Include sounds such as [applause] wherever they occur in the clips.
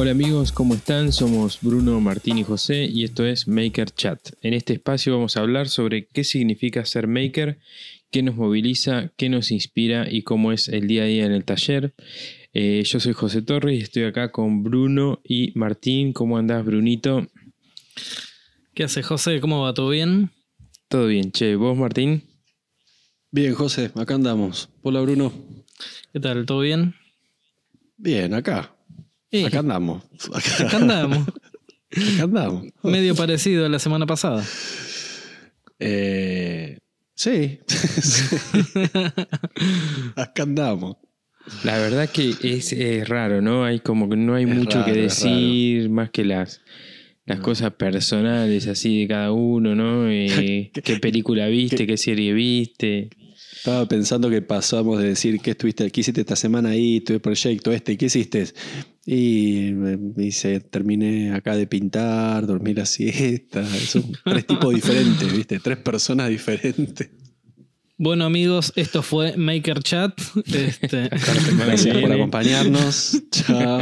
Hola amigos, ¿cómo están? Somos Bruno, Martín y José y esto es Maker Chat. En este espacio vamos a hablar sobre qué significa ser maker, qué nos moviliza, qué nos inspira y cómo es el día a día en el taller. Eh, yo soy José Torres y estoy acá con Bruno y Martín. ¿Cómo andás, Brunito? ¿Qué hace José? ¿Cómo va? ¿Todo bien? Todo bien, che. ¿Vos, Martín? Bien, José, acá andamos. Hola, Bruno. ¿Qué tal? ¿Todo bien? Bien, acá. Sí. Acá andamos. Acá andamos. Acá andamos. Medio parecido a la semana pasada. Eh, sí. [laughs] acá andamos. La verdad que es, es raro, ¿no? Hay como que no hay Es mucho que raro, decir, más que las, las No. cosas personales así de cada uno, ¿no? Eh, ¿Qué- [laughs] ¿Qué película viste? ¿Qué serie viste? Estaba pensando que pasamos de decir qué estuviste, qué hiciste esta semana ahí, tuve proyecto este, ¿y qué hiciste? Y dice, terminé acá de pintar, dormí la siesta. Son [laughs] tres tipos diferentes, ¿viste? Tres personas diferentes. Bueno amigos, esto fue Maker Chat. Este, [laughs] Gracias por acompañarnos. Chao.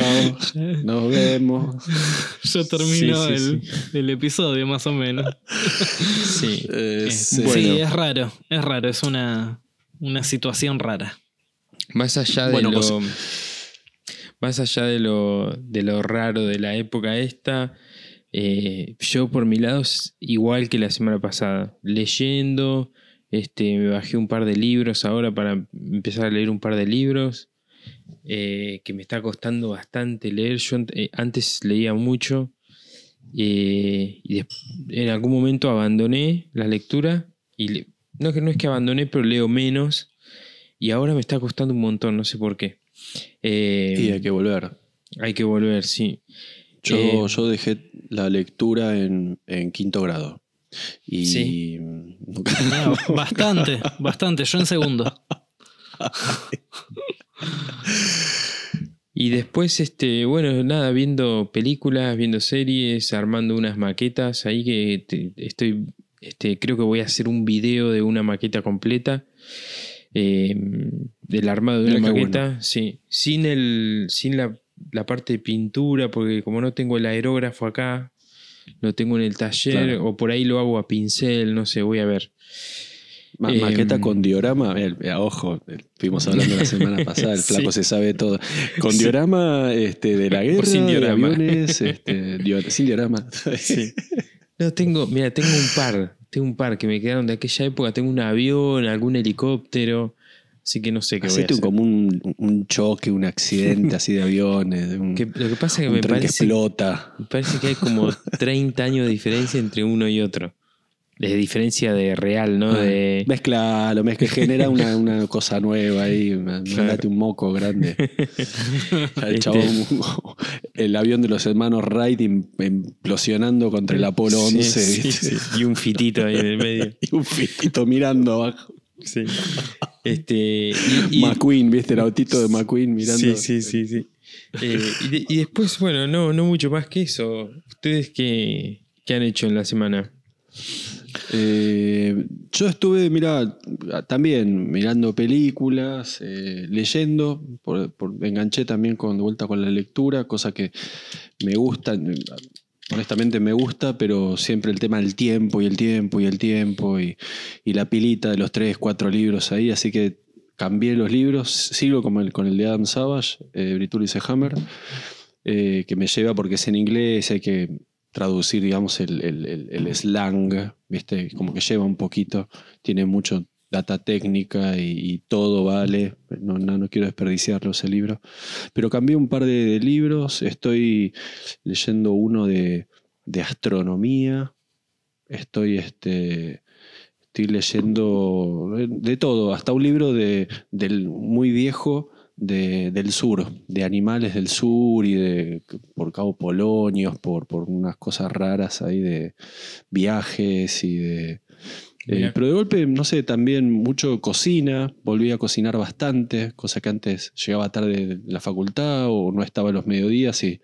[laughs] Nos vemos. yo termino Sí, sí, el, el episodio más o menos. Sí. Eh. Bueno. Sí, es raro, es raro, es una, una situación rara. Más allá de Bueno, lo. Más allá de lo, de lo raro de la época esta, eh, yo por mi lado es igual que la semana pasada. Leyendo, este, me bajé un par de libros ahora para empezar a leer un par de libros. eh, que me está costando bastante leer. Yo eh, antes leía mucho. eh, y en algún momento abandoné la lectura. Y le- no, que no es que abandoné, pero leo menos. Y ahora me está costando un montón, no sé por qué. Eh, Y hay que volver. hay que volver, sí. Yo, Eh, yo dejé la lectura en, en quinto grado. Y Sí. nunca- [laughs] [laughs] bastante, bastante. Yo en segundo. [laughs] Y después, este, bueno, nada, viendo películas, viendo series, armando unas maquetas. Ahí que te- estoy, este, creo que voy a hacer un video de una maqueta completa. eh, del armado de una maqueta, sí. Sin el. Sin la, la parte de pintura, porque como no tengo el aerógrafo acá, lo tengo en el taller, Claro. o por ahí lo hago a pincel, no sé, voy a ver. Ma- Eh, maqueta con diorama, eh, eh, ojo, estuvimos hablando la semana [laughs] pasada, el flaco Sí. se sabe todo. Con diorama este, de la O guerra, sin de diorama. aviones, este, [laughs] sin diorama. Sí. No, tengo, mira, tengo un par. Tengo un par que me quedaron de aquella época. Tengo un avión, algún helicóptero. Así que no sé qué voy a hacer. como un, un choque, un accidente así de aviones, un, Que- lo que pasa es que me tren que parece, explota. me parece que hay como [laughs] 30 años de diferencia entre uno y otro. De diferencia de real, ¿no? Ah, De, Mezclalo, mezcla, [laughs] genera una, una cosa nueva ahí, mandate un moco grande. [laughs] El, Este- chabón, [laughs] el avión de los hermanos Wright im- implosionando contra el Apolo Sí, 11 sí, ¿viste? sí. Y un fitito ahí en el medio. y un fitito mirando abajo. Sí. Este, y- y- McQueen, ¿viste? El autito de McQueen mirando. Sí, sí, sí, sí. Eh, y, de- y después, bueno, no, no mucho más que eso. ¿Ustedes qué, qué han hecho en la semana? Eh, yo estuve, mira, también mirando películas, eh, leyendo, por, por- enganché también con, de vuelta con la lectura, cosa que me gusta, honestamente me gusta, pero siempre el tema del tiempo y el tiempo y el tiempo y, y la pilita de los tres, cuatro libros ahí, así que cambié los libros, sigo con el, con el de Adam Savage, eh, Britulis Hammer, eh, que me lleva porque es en inglés, hay que traducir, digamos, el, el- slang, ¿viste? Como que lleva un poquito, tiene mucho data técnica y, y todo vale, no, no, no quiero desperdiciarlo ese libro, pero cambié un par de, de libros, estoy leyendo uno de, de astronomía, estoy, este, estoy leyendo de, de todo, hasta un libro de, del muy viejo de- del sur, de animales del sur y de por Cabo Polonios, por, por unas cosas raras ahí de viajes y de. eh, pero de golpe, no sé, también mucho cocina, volví a cocinar bastante, cosa que antes llegaba tarde de la facultad o no estaba a los mediodías y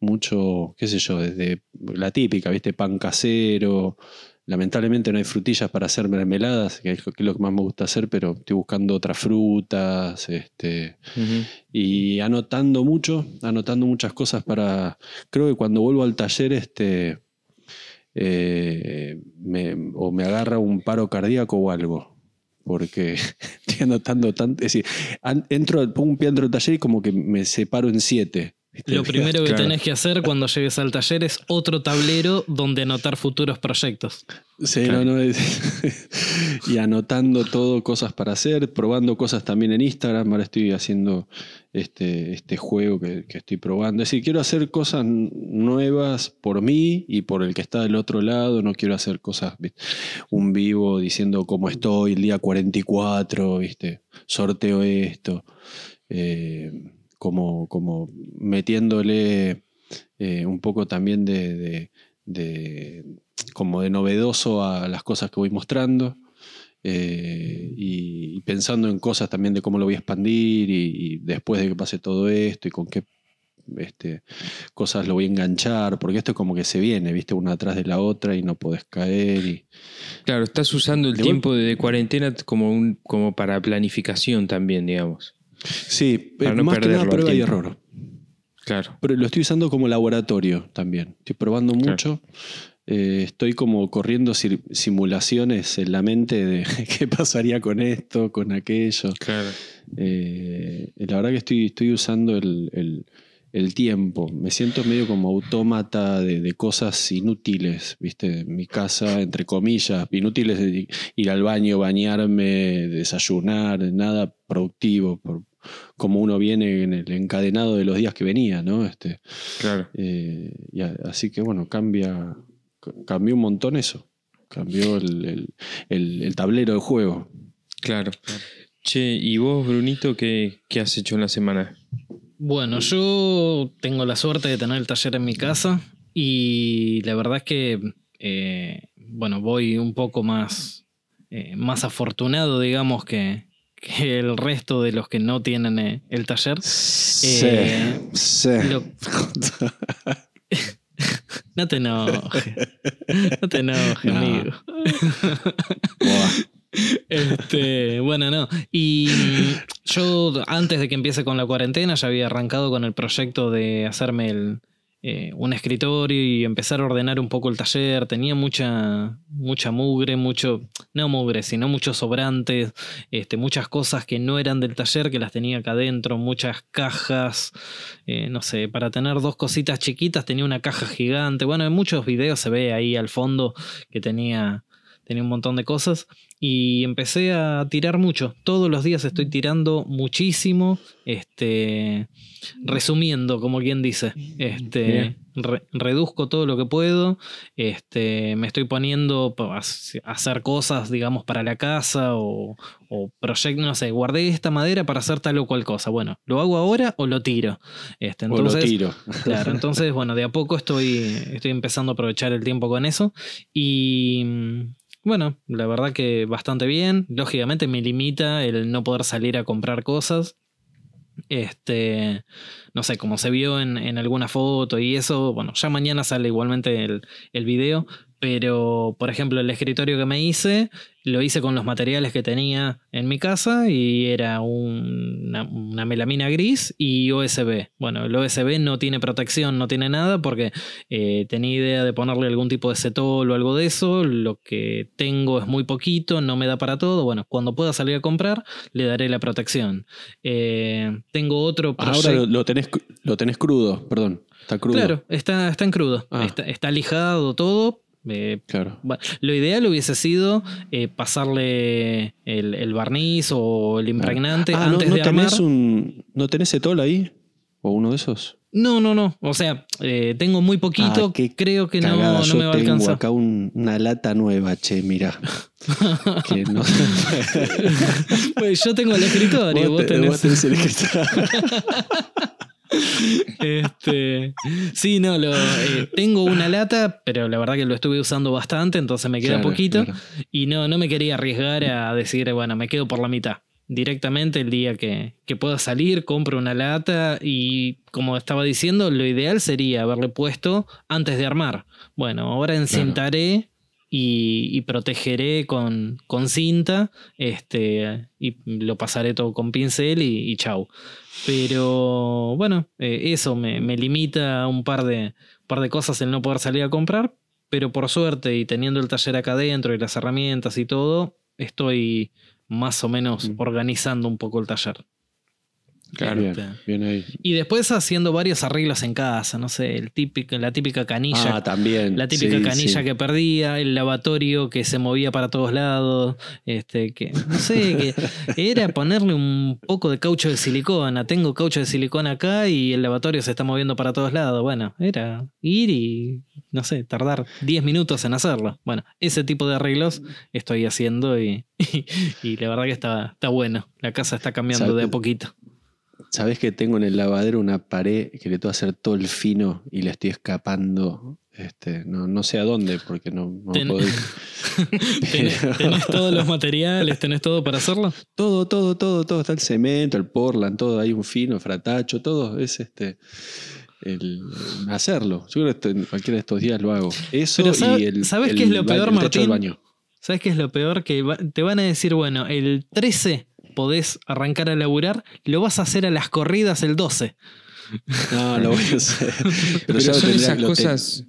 mucho, qué sé yo, desde la típica, ¿viste? Pan casero, lamentablemente no hay frutillas para hacer mermeladas, que es lo que más me gusta hacer, pero estoy buscando otras frutas, este, y anotando mucho, anotando muchas cosas para. Creo que cuando vuelvo al taller, este. eh, me, o me agarra un paro cardíaco o algo. Porque [laughs] estoy anotando tanto. Es decir, entro, pongo un pie dentro del taller y como que me separo en siete. ¿Viste? Lo primero que Claro. tenés que hacer cuando llegues al taller es otro tablero donde anotar futuros proyectos. Sí, Claro. no, no, es- [laughs] y anotando todo, cosas para hacer, probando cosas también en Instagram. Ahora estoy haciendo este, este juego que, que estoy probando. Es decir, quiero hacer cosas nuevas por mí y por el que está del otro lado. No quiero hacer cosas, un vivo diciendo cómo estoy el día 44, ¿viste? sorteo esto. Eh, como, como metiéndole eh, un poco también de- de- de como de novedoso a las cosas que voy mostrando eh, y, y pensando en cosas también de cómo lo voy a expandir y, y después de que pase todo esto y con qué este, cosas lo voy a enganchar, porque esto es como que se viene, viste, una atrás de la otra y no podés caer. Y, Claro, estás usando el tiempo de cuarentena como, un, como para planificación también, digamos. Sí, Para no más que nada prueba y error. Claro. Pero lo estoy usando como laboratorio también. Estoy probando Claro. mucho. Eh, estoy como corriendo simulaciones en la mente de [laughs] qué pasaría con esto, con aquello. Claro. Eh, la verdad que estoy, estoy usando el, el- el tiempo. Me siento medio como autómata de, de cosas inútiles, ¿viste? En mi casa, entre comillas, inútiles de ir al baño, bañarme, desayunar, nada productivo, por, como uno viene en el encadenado de los días que venía, ¿no? Este, Claro. eh, y a- así que bueno, cambia, ca- cambió un montón eso. Cambió el, el- el- el tablero de juego. Claro. Che, ¿y vos, Brunito, qué, qué has hecho en la semana? Bueno, yo tengo la suerte de tener el taller en mi casa y la verdad es que, eh, bueno, voy un poco más, eh, más afortunado, digamos, que, que el resto de los que no tienen eh, el taller. Sí, Eh, sí. lo- [laughs] No te enojes. No te enojes, No. amigo. Este, bueno, no. Y yo antes de que empiece con la cuarentena ya había arrancado con el proyecto de hacerme el, eh, un escritorio y empezar a ordenar un poco el taller. Tenía mucha, mucha mugre, mucho, no mugre, sino muchos sobrantes, este, muchas cosas que no eran del taller que las tenía acá adentro, muchas cajas, eh, no sé, para tener dos cositas chiquitas tenía una caja gigante. Bueno, en muchos videos se ve ahí al fondo que tenía, tenía un montón de cosas y empecé a tirar mucho. Todos los días estoy tirando muchísimo, este, resumiendo, como quien dice, este, Bien. re- reduzco todo lo que puedo, este, me estoy poniendo a hacer cosas, digamos, para la casa o, o proyectos, no sé, guardé esta madera para hacer tal o cual cosa. Bueno, ¿lo hago ahora o lo tiro? Este, o lo entonces, tiro. Claro, entonces, bueno, de a poco estoy, estoy empezando a aprovechar el tiempo con eso. Y mm, bueno, la verdad que bastante bien. Lógicamente me limita el no poder salir a comprar cosas. Este, no sé, como se vio en, en alguna foto y eso, bueno, ya mañana sale igualmente el, el video, pero por ejemplo el escritorio que me hice, lo hice con los materiales que tenía en mi casa y era un- una, una melamina gris y USB. Bueno, el USB no tiene protección, no tiene nada porque eh, tenía idea de ponerle algún tipo de cetol o algo de eso, lo que tengo es muy poquito, no me da para todo, bueno, cuando pueda salir a comprar le daré la protección. Eh, tengo otro Ahora proyecto. lo, lo tenés, cru- lo tenés crudo, perdón. Está crudo. Claro, está, está en crudo. Ah. Está, está lijado todo. Eh, Claro. lo ideal hubiese sido eh, pasarle el, el barniz o el impregnante Ah, ¿no, antes no de armar. tenés un, ¿No tenés etol ahí? ¿O uno de esos? No, no, no. O sea, eh, tengo muy poquito. Ah, creo que no, no yo me va a tengo alcanzar. acá un- una lata nueva, che, mira. [laughs] que no... Pues yo tengo el escritorio, vos, Vos te- tenés. vos tenés el escritorio. [laughs] Este, sí, no, lo, eh, tengo una lata, pero la verdad que lo estuve usando bastante, entonces me queda Claro, poquito. claro. Y no, no me quería arriesgar a decir, bueno, me quedo por la mitad. Directamente el día que, que pueda salir, compro una lata y como estaba diciendo, lo ideal sería haberle puesto antes de armar. Bueno, ahora encintaré y, y protegeré con, con cinta este, y lo pasaré todo con pincel y, y chau. Pero bueno, eh, eso me, me limita a un par de, par de cosas el no poder salir a comprar, pero por suerte y teniendo el taller acá adentro y las herramientas y todo, estoy más o menos Mm. organizando un poco el taller. Claro. Bien, bien ahí. Y después haciendo varios arreglos en casa, no sé, el típico, la típica canilla. Ah, también. La típica Sí, canilla sí. que perdía, el lavatorio que se movía para todos lados, este, que no sé, que [laughs] era ponerle un poco de caucho de silicona. Tengo caucho de silicona acá y el lavatorio se está moviendo para todos lados. Bueno, era ir y, no sé, tardar 10 minutos en hacerlo. Bueno, ese tipo de arreglos estoy haciendo y, [laughs] y, la verdad que está, está bueno. La casa está cambiando de a poquito. Sabés que tengo en el lavadero una pared que le tengo que hacer todo el fino y le estoy escapando. Este, no, no sé a dónde porque no, no Ten- puedo ir. ¿Tenés, tenés todos los materiales? ¿Tenés todo para hacerlo? Todo, todo, todo, todo. Está el cemento, el portland, todo. Hay un fino, fratacho, todo. Es este. El, hacerlo. Yo creo que en cualquiera de estos días lo hago. Eso Pero sabe- y el. ¿sabes el qué es lo peor, el techo del Martín? baño. ¿Sabes qué es lo peor? Que va- te van a decir, bueno, el 13 podés arrancar a laburar, lo vas a hacer a las corridas el 12. No, lo voy a hacer. [laughs] Pero, Pero ya lo son esas lo cosas,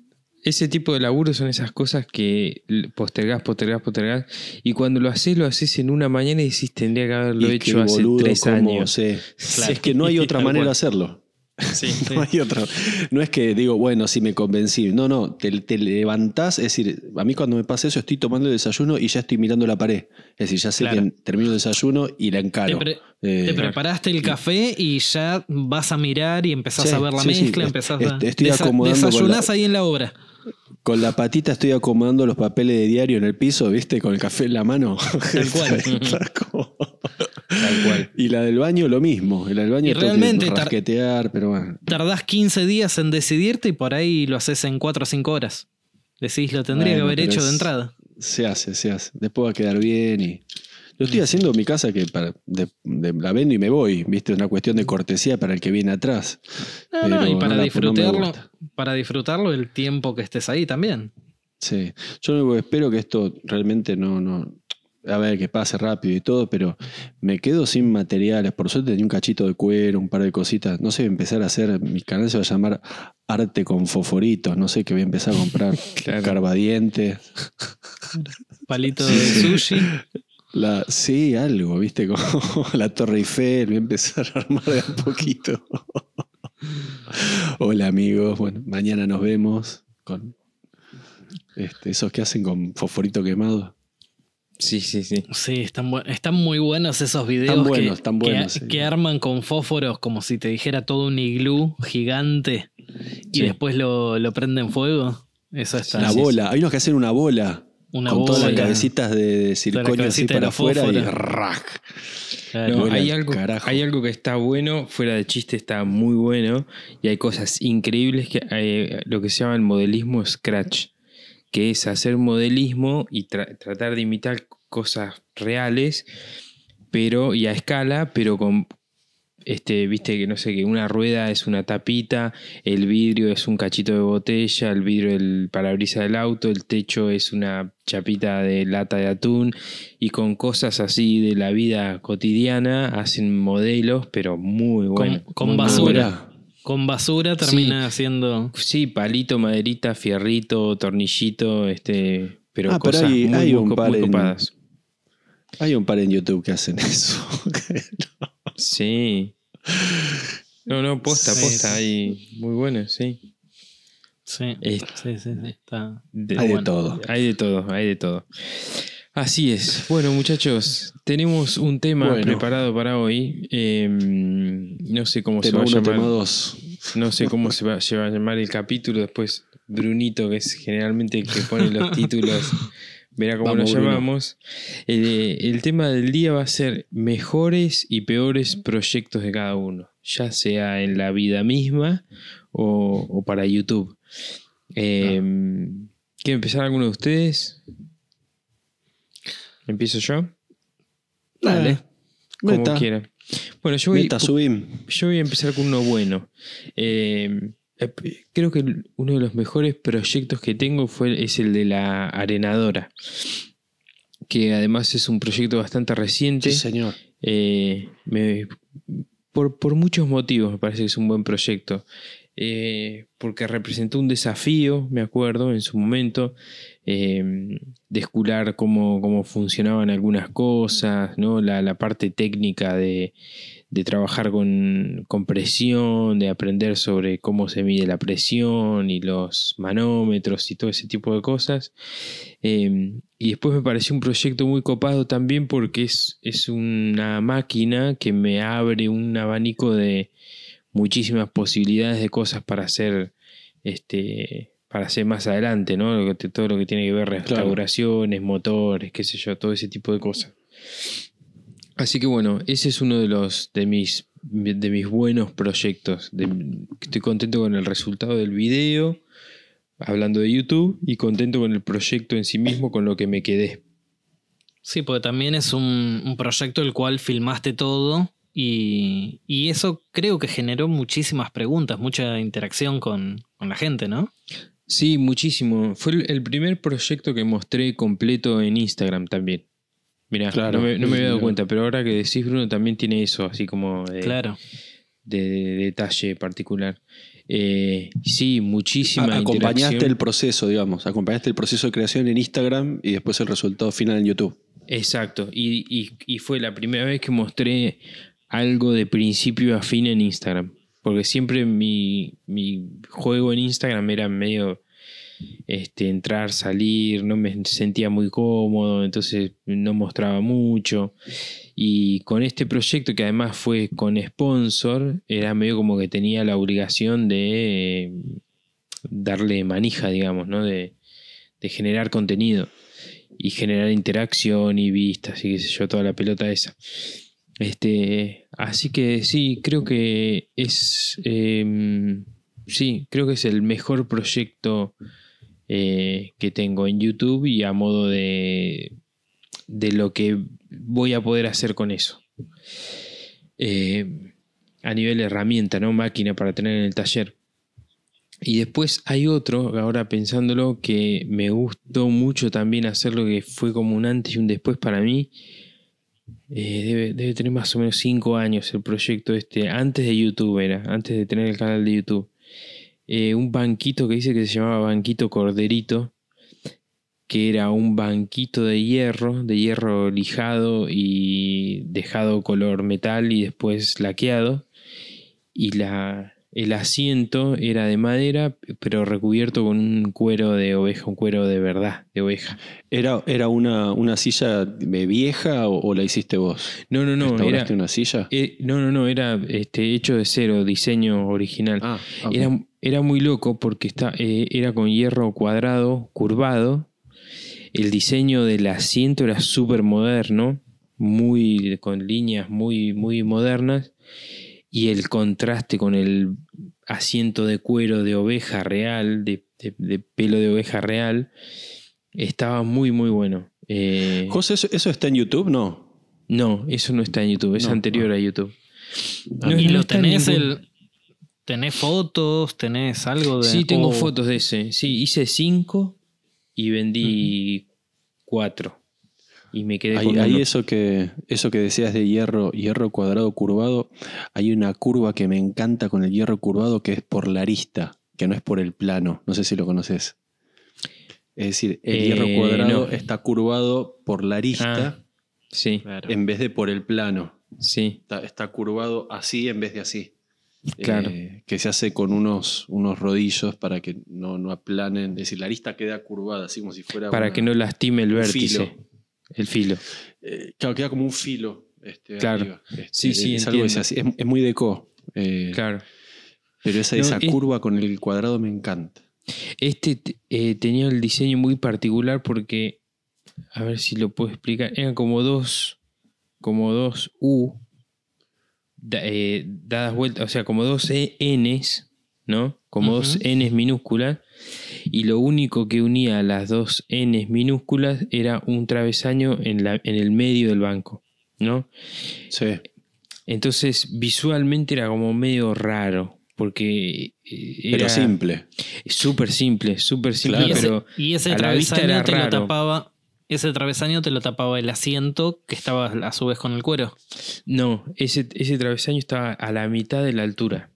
ese tipo de laburo son esas cosas que postergás, postergás, postergás. Y cuando lo haces, lo haces en una mañana y decís, tendría que haberlo y hecho hace boludo, tres años. sí. [laughs] Claro. Es que no hay [laughs] otra manera de hacerlo. Sí, [laughs] No hay otra. No es que digo, bueno, si me convencí. No, no, te, te levantás. Es decir, a mí cuando me pasa eso, estoy tomando el desayuno y ya estoy mirando la pared. Es decir, ya sé Claro. que termino el desayuno y la Te, encaro. pre- Eh, te preparaste el café y ya vas a mirar y empezás a ver la mezcla, empezás a... estoy acomodando desayunás la- ahí en la obra. Con la patita estoy acomodando los papeles de diario en el piso, ¿viste? Con el café en la mano. Tal cual. [laughs] Tal cual. y la del baño lo mismo. La del baño Y realmente rasquetear, pero bueno. Tardás 15 días en decidirte y por ahí lo haces en 4 o 5 horas. Decís, lo tendría Bueno, que haber hecho de entrada. Se hace, se hace. Después va a quedar bien y. Lo estoy haciendo en mi casa que para, de- de- la vendo y me voy, ¿viste? Una cuestión de cortesía para el que viene atrás. No, no, y para no disfrutarlo, para disfrutarlo el tiempo que estés ahí también. Sí. Yo espero que esto realmente no, no. A ver, que pase rápido y todo, pero me quedo sin materiales. Por suerte tenía un cachito de cuero, un par de cositas. No sé, voy a empezar a hacer. Mi canal se va a llamar Arte con Foforitos. No sé, que voy a empezar a comprar [laughs] Claro. carbadientes. Palito de sushi. La, sí, algo, ¿viste? [laughs] Como la Torre Eiffel, voy a empezar a armar de a poquito. [laughs] Hola amigos, bueno, mañana nos vemos con este, esos que hacen con fosforito quemado. Sí, sí, sí. Sí, están, bu- están muy buenos esos videos Están que- buenos, están que, buenos, sí. que arman con fósforos como si te dijera todo un iglú gigante y Sí. después lo, lo prenden fuego. Eso está. Una sí, bola, hay unos que hacen una bola Una con todas las cabecitas de circonio así para la afuera y rack. Claro. No, hay, al algo, carajo. hay algo que está bueno, fuera de chiste está muy bueno, y hay cosas increíbles que hay, lo que se llama el modelismo Scratch, que es hacer modelismo y tra- tratar de imitar cosas reales, pero y a escala, pero con este, viste que no sé, que una rueda es una tapita, el vidrio es un cachito de botella, el vidrio del parabrisas del auto, el techo es una chapita de lata de atún, y con cosas así de la vida cotidiana hacen modelos, pero muy buenos. con muy basura. Con basura termina haciendo. Sí, palito, maderita, fierrito, tornillito, este, pero Ah, pero cosas hay- muy, hay muy un par muy en- copadas. Hay un par en YouTube que hacen eso. [laughs] [laughs] Sí. No, no, posta, Sí, posta, sí. hay muy buenos, sí. Sí, sí, sí, sí, está. De- Hay de bueno. todo. Hay de todo, hay de todo. Así es. Bueno, muchachos, tenemos un tema Bueno. preparado para hoy. Eh, no sé cómo se va a 1, llamar. tema 2. No sé cómo se va, se va a llamar el capítulo. Después, Brunito, que es generalmente el que pone los [laughs] títulos, verá cómo Vamos, lo llamamos. El tema del día va a ser mejores y peores proyectos de cada uno, ya sea en la vida misma o, o para YouTube. Eh, ¿Quiere empezar alguno de ustedes? ¿Empiezo yo? Dale. Como Meta. quieran. Bueno, yo voy, Meta, yo voy a empezar con uno bueno. Eh, Creo que uno de los mejores proyectos que tengo fue, es el de la arenadora. Que además es un proyecto bastante reciente. Sí, señor. Eh, me- por, por muchos motivos me parece que es un buen proyecto. Eh, porque representó un desafío, me acuerdo, en su momento, eh, de escular cómo, cómo funcionaban algunas cosas, ¿no? la, la parte técnica de, de trabajar con, con presión, de aprender sobre cómo se mide la presión y los manómetros y todo ese tipo de cosas. Eh, y después me pareció un proyecto muy copado también porque es, es una máquina que me abre un abanico de muchísimas posibilidades de cosas para hacer este para hacer más adelante, ¿no? Lo que- todo lo que tiene que ver restauraciones, motores, qué sé yo, todo ese tipo de cosas. Así que bueno, ese es uno de los de mis de mis buenos proyectos. De- estoy contento con el resultado del video, hablando de YouTube, y contento con el proyecto en sí mismo, con lo que me quedé. Sí, porque también es un, un proyecto el cual filmaste todo y, y eso creo que generó muchísimas preguntas, mucha interacción con, con la gente, ¿no? Sí, muchísimo. Fue el- el primer proyecto que mostré completo en Instagram también. Mirá, Claro, no me, no me sí, había dado cuenta, pero ahora que decís, Bruno, también tiene eso, así como de, Claro. de- de detalle particular. Eh, sí, muchísima A- acompañaste interacción. el proceso, digamos. Acompañaste el proceso de creación en Instagram y después el resultado final en YouTube. Exacto, y, y- y fue la primera vez que mostré algo de principio a fin en Instagram. Porque siempre mi, mi juego en Instagram era medio este, entrar, salir, no me sentía muy cómodo, entonces no mostraba mucho. Y con este proyecto, que además fue con sponsor, era medio como que tenía la obligación de eh, darle manija, digamos, ¿no? De, generar contenido y generar interacción y vistas y qué sé yo, toda la pelota esa. Este, así que sí, creo que es. eh, sí, creo que es el mejor proyecto eh, que tengo en YouTube y a modo de. de lo que voy a poder hacer con eso. Eh, a nivel herramienta, ¿no? Máquina para tener en el taller. Y después hay otro, ahora pensándolo, que me gustó mucho también hacerlo, que fue como un antes y un después para mí. Eh, debe, debe tener más o menos 5 años el proyecto este, antes de YouTube era, antes de tener el canal de YouTube. Eh, un banquito que dice que se llamaba Banquito Corderito, que era un banquito de hierro, de hierro lijado y dejado color metal y después laqueado. Y la, el asiento era de madera, pero recubierto con un cuero de oveja, un cuero de verdad, de oveja. ¿Era, era una, una silla vieja o, o la hiciste vos? No, no, no, era, ¿Restauraste una silla? eh, no, no, no, era este, hecho de cero, diseño original. Ah. Era, era muy loco porque está, eh, era con hierro cuadrado, curvado. El diseño del asiento era súper moderno, muy, con líneas muy, muy modernas. Y el contraste con el asiento de cuero de oveja real, de, de- de pelo de oveja real, estaba muy, muy bueno. Eh, José, ¿eso, eso está en YouTube? No. no, eso no está en YouTube, es No, anterior a YouTube. No, y no lo tenés ningún- el. ¿Tenés fotos? ¿Tenés algo de.? Sí, tengo fotos de ese. Sí, hice cinco y vendí cuatro. Y me quedé Ahí, con uno. eso que eso que decías de hierro, hierro cuadrado curvado, hay una curva que me encanta con el hierro curvado que es por la arista, que no es por el plano. No sé si lo conoces. Es decir, el Eh, hierro cuadrado no. está curvado por la arista Ah, sí, en vez de por el plano. sí. Está, está curvado así en vez de así. Claro. Eh, que se hace con unos, unos rodillos para que no, no aplanen. Es decir, la arista queda curvada, así como si fuera. Para una- que no lastime el vértice. filo. El filo. Eh, claro, queda como un filo. Este, Claro. arriba. Este, Sí, sí, es algo hace- es, es muy deco. eh, Claro. Pero esa, No, esa es- curva con el cuadrado me encanta. Este tenía el diseño muy particular porque, a ver si lo puedo explicar, eran como dos, como dos U da- eh, dadas vueltas, o sea, como dos E- Ns, ¿no? Como dos. Ns minúsculas, y lo único que unía a las dos Ns minúsculas era un travesaño en, la, en el medio del banco, ¿no? Sí. Entonces visualmente era como medio raro. porque eh, era Pero simple. súper simple, súper simple, y, ese, pero y ese a la vista travesaño era te lo raro. tapaba. Ese travesaño te lo tapaba el asiento que estaba a su vez con el cuero. no, ese, ese travesaño estaba a la mitad de la altura.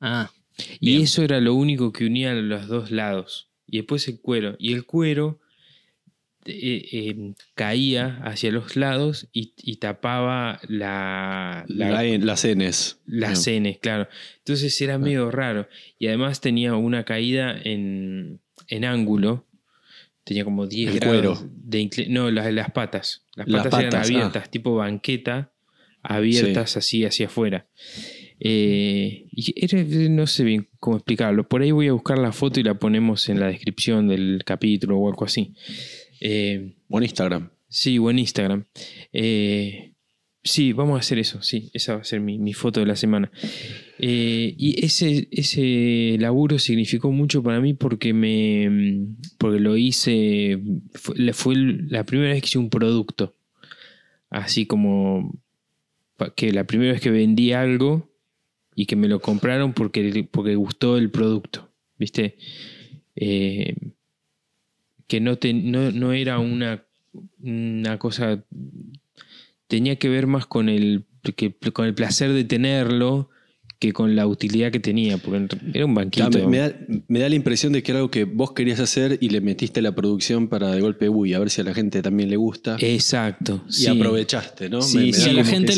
Ah, Y Bien. eso era lo único que unía los dos lados. Y después el cuero. Y el cuero eh, eh, caía hacia los lados y, y tapaba la, la, La- las Ns. las No. cenes, claro. Entonces era medio raro. Y además tenía una caída en, en ángulo. Tenía como 10 El grados cuero. de No, las, las patas. Las Las patas, eran ah. abiertas, tipo banqueta, abiertas así hacia afuera. Eh, y era- no sé bien cómo explicarlo. Por ahí voy a buscar la foto y la ponemos en la descripción del capítulo o algo así. Eh, Buen Instagram. Sí, buen Instagram. Eh, sí, vamos a hacer eso, sí, esa va a ser mi, mi foto de la semana. Eh, y ese, ese laburo significó mucho para mí porque me porque lo hice, fue, la primera vez que hice un producto. Así como que la primera vez que vendí algo y que me lo compraron porque, porque gustó el producto, ¿viste? Eh, que no, te- no, no era una, una cosa. Tenía que ver más con el, que, con el placer de tenerlo que con la utilidad que tenía, porque era un banquito. Ya, me, me da, me da la impresión de que era algo que vos querías hacer y le metiste la producción para de golpe, uy, a ver si a la gente también le gusta. Exacto. y sí. aprovechaste, ¿no? Sí, sí, a la gente,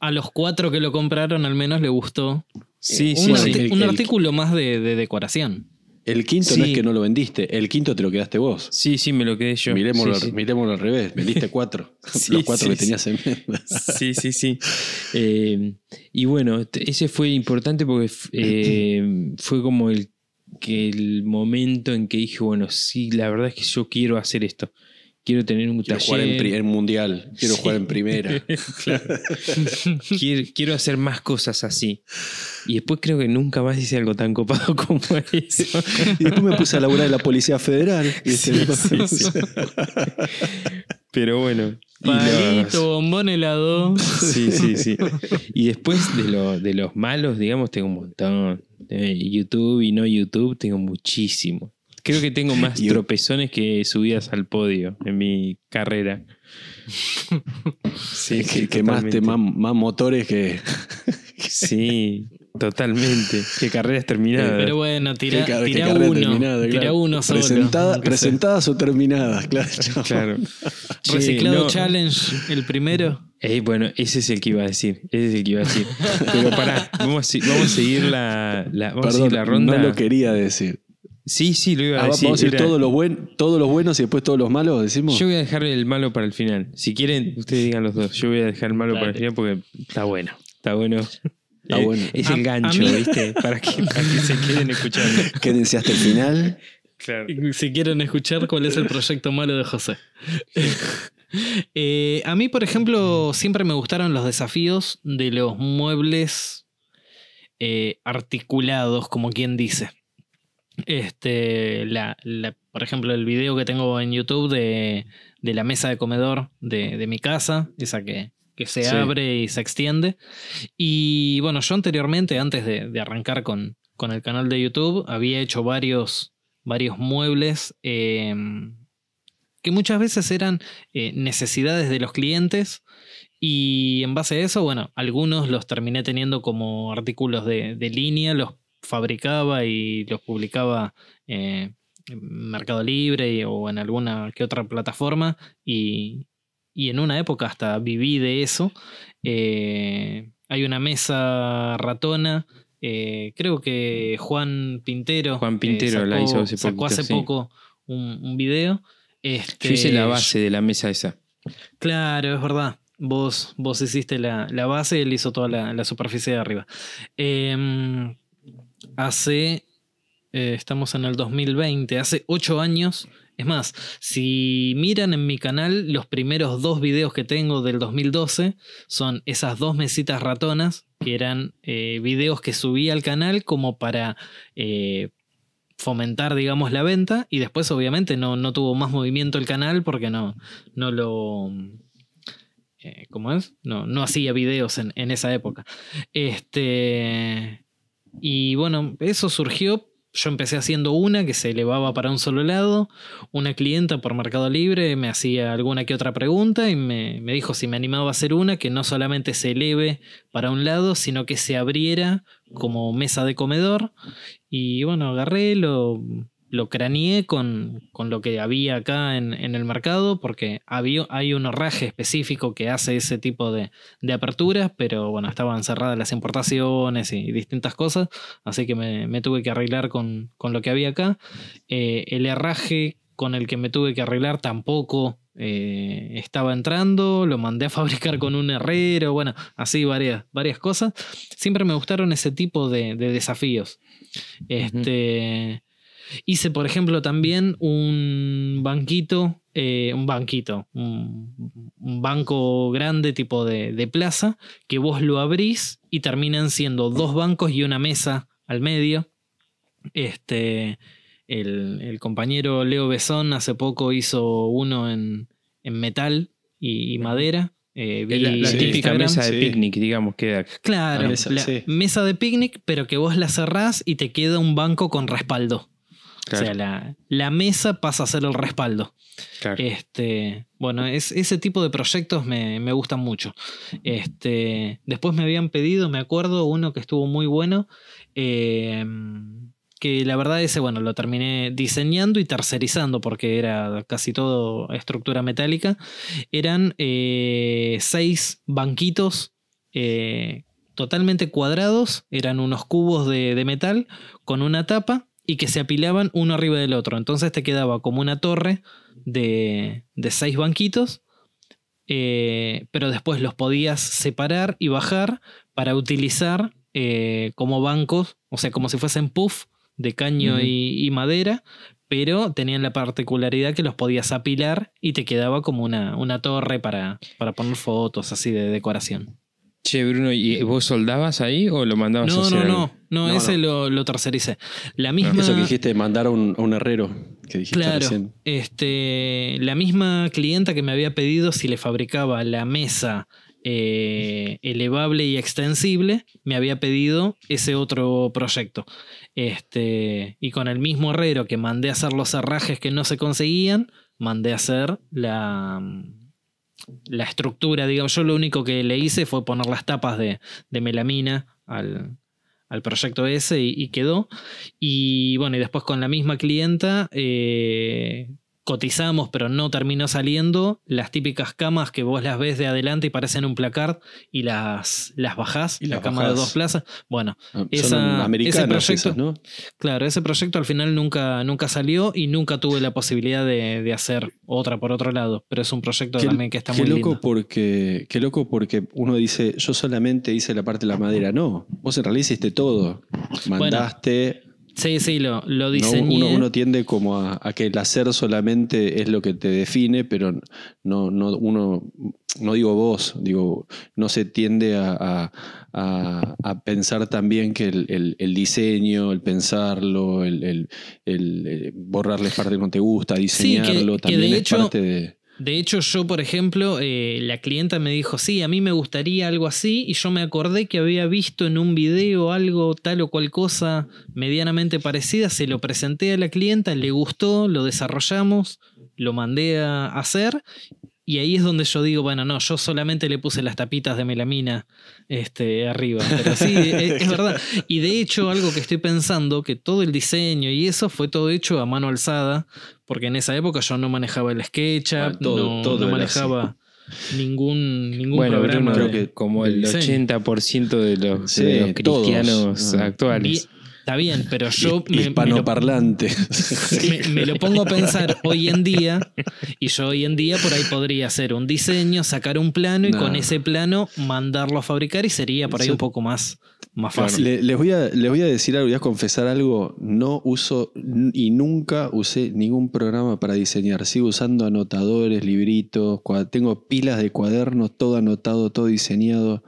a los cuatro que lo compraron al menos le gustó. Sí, un sí, arti- sí. el- un artículo más de, de decoración. El quinto no es que no lo vendiste, el quinto te lo quedaste vos. Sí, sí, me lo quedé yo. Miremoslo, Sí, sí. miremoslo al revés, vendiste [laughs] cuatro. Los cuatro que tenías en mente. Sí, sí, sí. Eh, y bueno, t- ese fue importante porque eh, [clears throat] fue como el, que el momento en que dije, bueno, sí, la verdad es que yo quiero hacer esto. Quiero tener un Quiero taller. jugar en, mundial, quiero Sí. jugar en primera. [laughs] [laughs] Quiero, quiero hacer más cosas así. Y después creo que nunca más hice algo tan copado [laughs] como eso. Y después me puse a laburar en la Policía Federal. ¿viste? Sí, sí, sí. Pero bueno. Palito, bombón, helado. Sí, sí, sí. Y después de, lo- de los malos, digamos, tengo un montón. De YouTube y no YouTube, tengo muchísimo. Creo que tengo más [laughs] Y- tropezones que subidas al podio en mi carrera. Sí, que, más, más, más motores que. Sí, totalmente. [laughs] Qué carreras terminadas. Pero bueno, tira, carrera uno. terminada, tira uno solo. Presentada- aunque sea. presentadas o terminadas, claro. Claro. Che, [laughs] Reciclado no. Challenge, el primero. Eh, bueno, ese es el que iba a decir. Ese es el que iba a decir. Pero pará, vamos a, se- vamos a seguir la, la- vamos a seguir la ronda. no lo quería decir. Sí, sí, lo iba a Ah, decir. vamos a decir Era- todos los, buen, todos los buenos y después todos los malos, decimos. Yo voy a dejar el malo para el final. Si quieren, ustedes digan los dos. Yo voy a dejar el malo para el final porque está bueno. Está bueno. Está Eh, bueno. Es A- el gancho, mí- ¿viste? Para que, para que se queden escuchando. [laughs] Quédense hasta el final. Claro. Si quieren escuchar cuál es el proyecto malo de José. [laughs] Eh, a mí, por ejemplo, siempre me gustaron los desafíos de los muebles eh, articulados, como quien dice. Este, la, la- por ejemplo, el video que tengo en YouTube de, de la mesa de comedor de, de mi casa, esa que, que se Sí. abre y se extiende. Y bueno, yo anteriormente, antes de, de arrancar con, con el canal de YouTube, había hecho varios, varios muebles eh, que muchas veces eran eh, necesidades de los clientes. Y en base a eso, bueno, algunos los terminé teniendo como artículos de, de línea, los fabricaba y los publicaba eh, en Mercado Libre y- o en alguna que otra plataforma. Y, y en una época hasta viví de eso. Eh, hay una mesa ratona. eh, creo que Juan Pintero. Juan Pintero la hizo hace sacó poquito, hace sí. poco un, un video. Este, Yo hice la base de la mesa esa. Claro, es verdad. Vos, vos hiciste la, la base y él hizo toda la, la superficie de arriba. Em, hace. eh, estamos en el 2020, hace 8 años. Es más, si miran en mi canal, los primeros dos videos que tengo del 2012 son esas dos mesitas ratonas, que eran eh, videos que subí al canal como para eh, fomentar, digamos, la venta. Y después, obviamente, no, no tuvo más movimiento el canal porque no, no lo. ¿Cómo es? No, no hacía videos en, en esa época. Este. Y bueno, eso surgió. Yo empecé haciendo una que se elevaba para un solo lado. Una clienta por Mercado Libre me hacía alguna que otra pregunta y me, me dijo si me animaba a hacer una que no solamente se eleve para un lado, sino que se abriera como mesa de comedor. Y bueno, agarré, lo, lo craneé con, con lo que había acá en, en el mercado, porque había, hay un herraje específico que hace ese tipo de, de aperturas, pero bueno, estaban cerradas las importaciones y, distintas cosas, así que me, me tuve que arreglar con, con, lo que había acá. Eh, el herraje con el que me tuve que arreglar tampoco eh, estaba entrando, lo mandé a [laughs] fabricar con un herrero, bueno, así varias, varias cosas. Siempre me gustaron ese tipo de, de desafíos. Este, Hice, por ejemplo, también un banquito, eh, un banquito, un, un, banco grande tipo de, de, plaza, que vos lo abrís y terminan siendo dos bancos y una mesa al medio. Este, el, el compañero Leo Besón hace poco hizo uno en, en metal y, y madera. Eh, la, la típica Instagram. mesa de sí. picnic, digamos, queda. Claro, la mesa, la sí. mesa de picnic, pero que vos la cerrás y te queda un banco con respaldo. Claro. O sea, la, la, mesa pasa a ser el respaldo. Claro. Este, bueno, es, ese tipo de proyectos me, me, gustan mucho. Este, después me habían pedido, me acuerdo, uno que estuvo muy bueno. Eh, que la verdad ese, bueno, lo terminé diseñando y tercerizando porque era casi todo estructura metálica. Eran eh, seis banquitos eh, totalmente cuadrados, eran unos cubos de, de metal con una tapa y que se apilaban uno arriba del otro. Entonces te quedaba como una torre de, de seis banquitos, eh, pero después los podías separar y bajar para utilizar eh, como bancos, o sea, como si fuesen puff de caño uh -huh. y, y, madera, pero tenían la particularidad que los podías apilar y te quedaba como una, una torre para, para poner fotos así de decoración. Che, Bruno, ¿y vos soldabas ahí o lo mandabas no, a hacer? No, no, no, no, ese no. Lo, lo, tercericé. La misma... Eso que dijiste, mandar a un, a un herrero, que dijiste claro, recién. Este, la misma clienta que me había pedido si le fabricaba la mesa eh, elevable y extensible, me había pedido ese otro proyecto. Este, y con el mismo herrero que mandé a hacer los herrajes que no se conseguían, mandé a hacer la la estructura, digamos, yo lo único que le hice fue poner las tapas de, de melamina al, al, proyecto ese y, quedó. Y bueno, y después con la misma clienta eh, cotizamos, pero no terminó saliendo, las típicas camas que vos las ves de adelante y parecen un placard y las, las bajás, y la cama bajás. de dos plazas. Bueno, ah, esa, ese proyecto, esas, ¿no? claro, ese proyecto al final nunca, nunca salió y nunca tuve la posibilidad de, de hacer otra por otro lado, pero es un proyecto qué, también que está qué muy loco lindo. Porque, qué loco porque uno dice, yo solamente hice la parte de la madera. No, vos en realidad hiciste todo. Mandaste... Bueno, Sí, sí, lo, lo diseñé. No, uno, uno, tiende como a, a, que el hacer solamente es lo que te define, pero no, no, uno, no digo vos, digo, no se tiende a, a, a pensar también que el, el, el, diseño, el pensarlo, el, el, eh, borrarle parte que no te gusta, diseñarlo, sí, que, también que es hecho, parte de... De hecho, yo, por ejemplo, eh, la clienta me dijo, sí, a mí me gustaría algo así, y yo me acordé que había visto en un video algo tal o cual cosa medianamente parecida, se lo presenté a la clienta, le gustó, lo desarrollamos, lo mandé a hacer, y ahí es donde yo digo, bueno, no, yo solamente le puse las tapitas de melamina este, arriba. Pero sí, es, [laughs] es, verdad. Y de hecho, algo que estoy pensando, que todo el diseño y eso fue todo hecho a mano alzada, porque en esa época yo no manejaba el SketchUp, bueno, todo, no, todo no manejaba ningún, ningún bueno, programa. Bruno, de, como el 80% de los, sí, de los cristianos todos. actuales. Y, Está bien, pero yo me, hispanoparlante. Me, me, me, lo pongo a pensar hoy en día y yo hoy en día por ahí podría hacer un diseño, sacar un plano y no. con ese plano mandarlo a fabricar y sería por ahí un poco más, más fácil. Le, les, voy a, les voy a decir algo, voy a confesar algo. No uso y nunca usé ningún programa para diseñar. Sigo usando anotadores, libritos, tengo pilas de cuadernos, todo anotado, todo diseñado.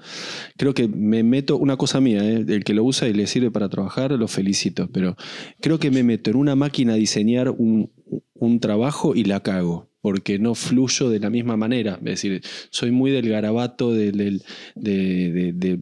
Creo que me meto, una cosa mía, ¿eh? el que lo usa y le sirve para trabajar, lo felicito, pero creo que me meto en una máquina a diseñar un, un trabajo y la cago porque no fluyo de la misma manera. Es decir, soy muy del garabato, del, del de, de, de,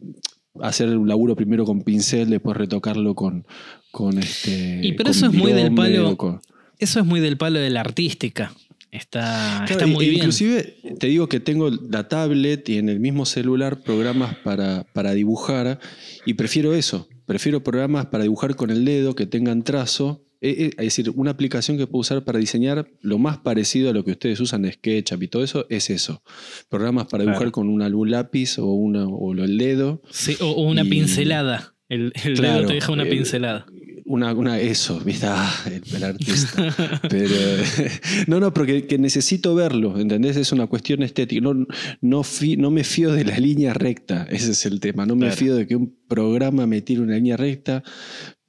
hacer un laburo primero con pincel, después retocarlo con, con este. Y pero eso es muy del palo- con- Eso es muy del palo de la artística. Está, Claro, está muy e bien. Inclusive te digo que tengo la tablet y en el mismo celular programas para, para dibujar y prefiero eso. Prefiero programas para dibujar con el dedo que tengan trazo. E- e- Es decir, una aplicación que puedo usar para diseñar lo más parecido a lo que ustedes usan de SketchUp y todo eso es eso. Programas para dibujar Claro. con un, algún lápiz o, una, o el dedo. Sí, o, una y- pincelada. El, el Claro, dedo te deja una eh, pincelada. Una, una eso, ¿viste? Ah, el, el artista. [laughs] Pero, [laughs] no, no, porque que necesito verlo, ¿entendés? Es una cuestión estética. No, no, fi- no me fío de la línea recta, ese es el tema. No me Claro. fío de que un programa me tire una línea recta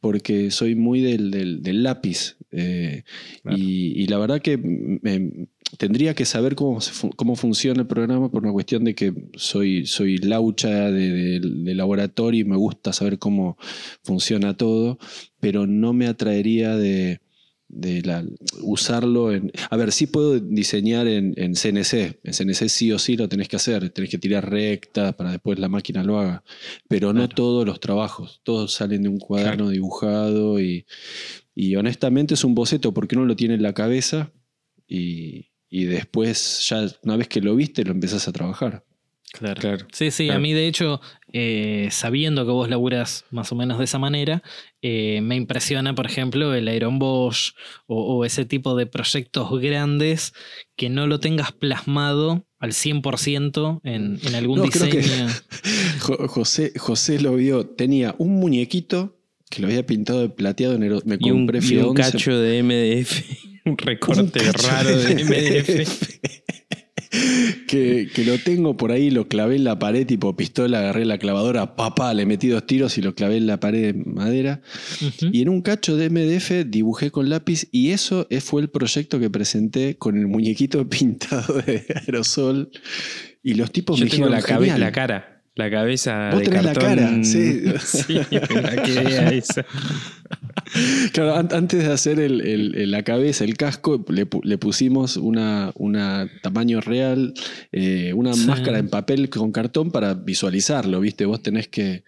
porque soy muy del, del- del lápiz. eh, Claro. y, y la verdad que me- tendría que saber cómo, cómo funciona el programa por una cuestión de que soy, soy laucha de, de- de laboratorio y me gusta saber cómo funciona todo, pero no me atraería de, de la- usarlo en... A ver, sí puedo diseñar en, en CNC. En CNC sí o sí lo tenés que hacer. Tenés que tirar recta para después la máquina lo haga. Pero no todos los trabajos. Todos salen de un cuaderno dibujado y, y honestamente es un boceto porque uno lo tiene en la cabeza y, y después ya una vez que lo viste lo empezás a trabajar. Claro. Claro. Sí, sí, a mí de hecho, eh, sabiendo que vos laburas más o menos de esa manera, eh, me impresiona, por ejemplo, el Iron Bosch o, o ese tipo de proyectos grandes que no lo tengas plasmado al 100% en, en algún No, creo que- diseño. [laughs] Jo- José, José lo vio, tenía un muñequito que lo había pintado de plateado en el, me Y un, compré y fui a un 11. cacho de MDF, [laughs] un recorte Un raro de MDF. que, que lo tengo por ahí, lo clavé en la pared, tipo pistola, agarré la clavadora, papá, le metí dos tiros y lo clavé en la pared de madera. Y en un cacho de MDF dibujé con lápiz y eso es- fue el proyecto que presenté con el muñequito [laughs] pintado de aerosol. Y los tipos Yo me dijeron, la, cabe- "Genial". la cara. La cabeza Vos de tenés la cartón. cara, sí. [laughs] Sí, la [laughs] esa. Claro, an- antes de hacer el- el- el- la cabeza, el casco, le, pu- le pusimos una, una tamaño real, eh, una Sí. máscara en papel con cartón para visualizarlo, ¿viste? Vos tenés que,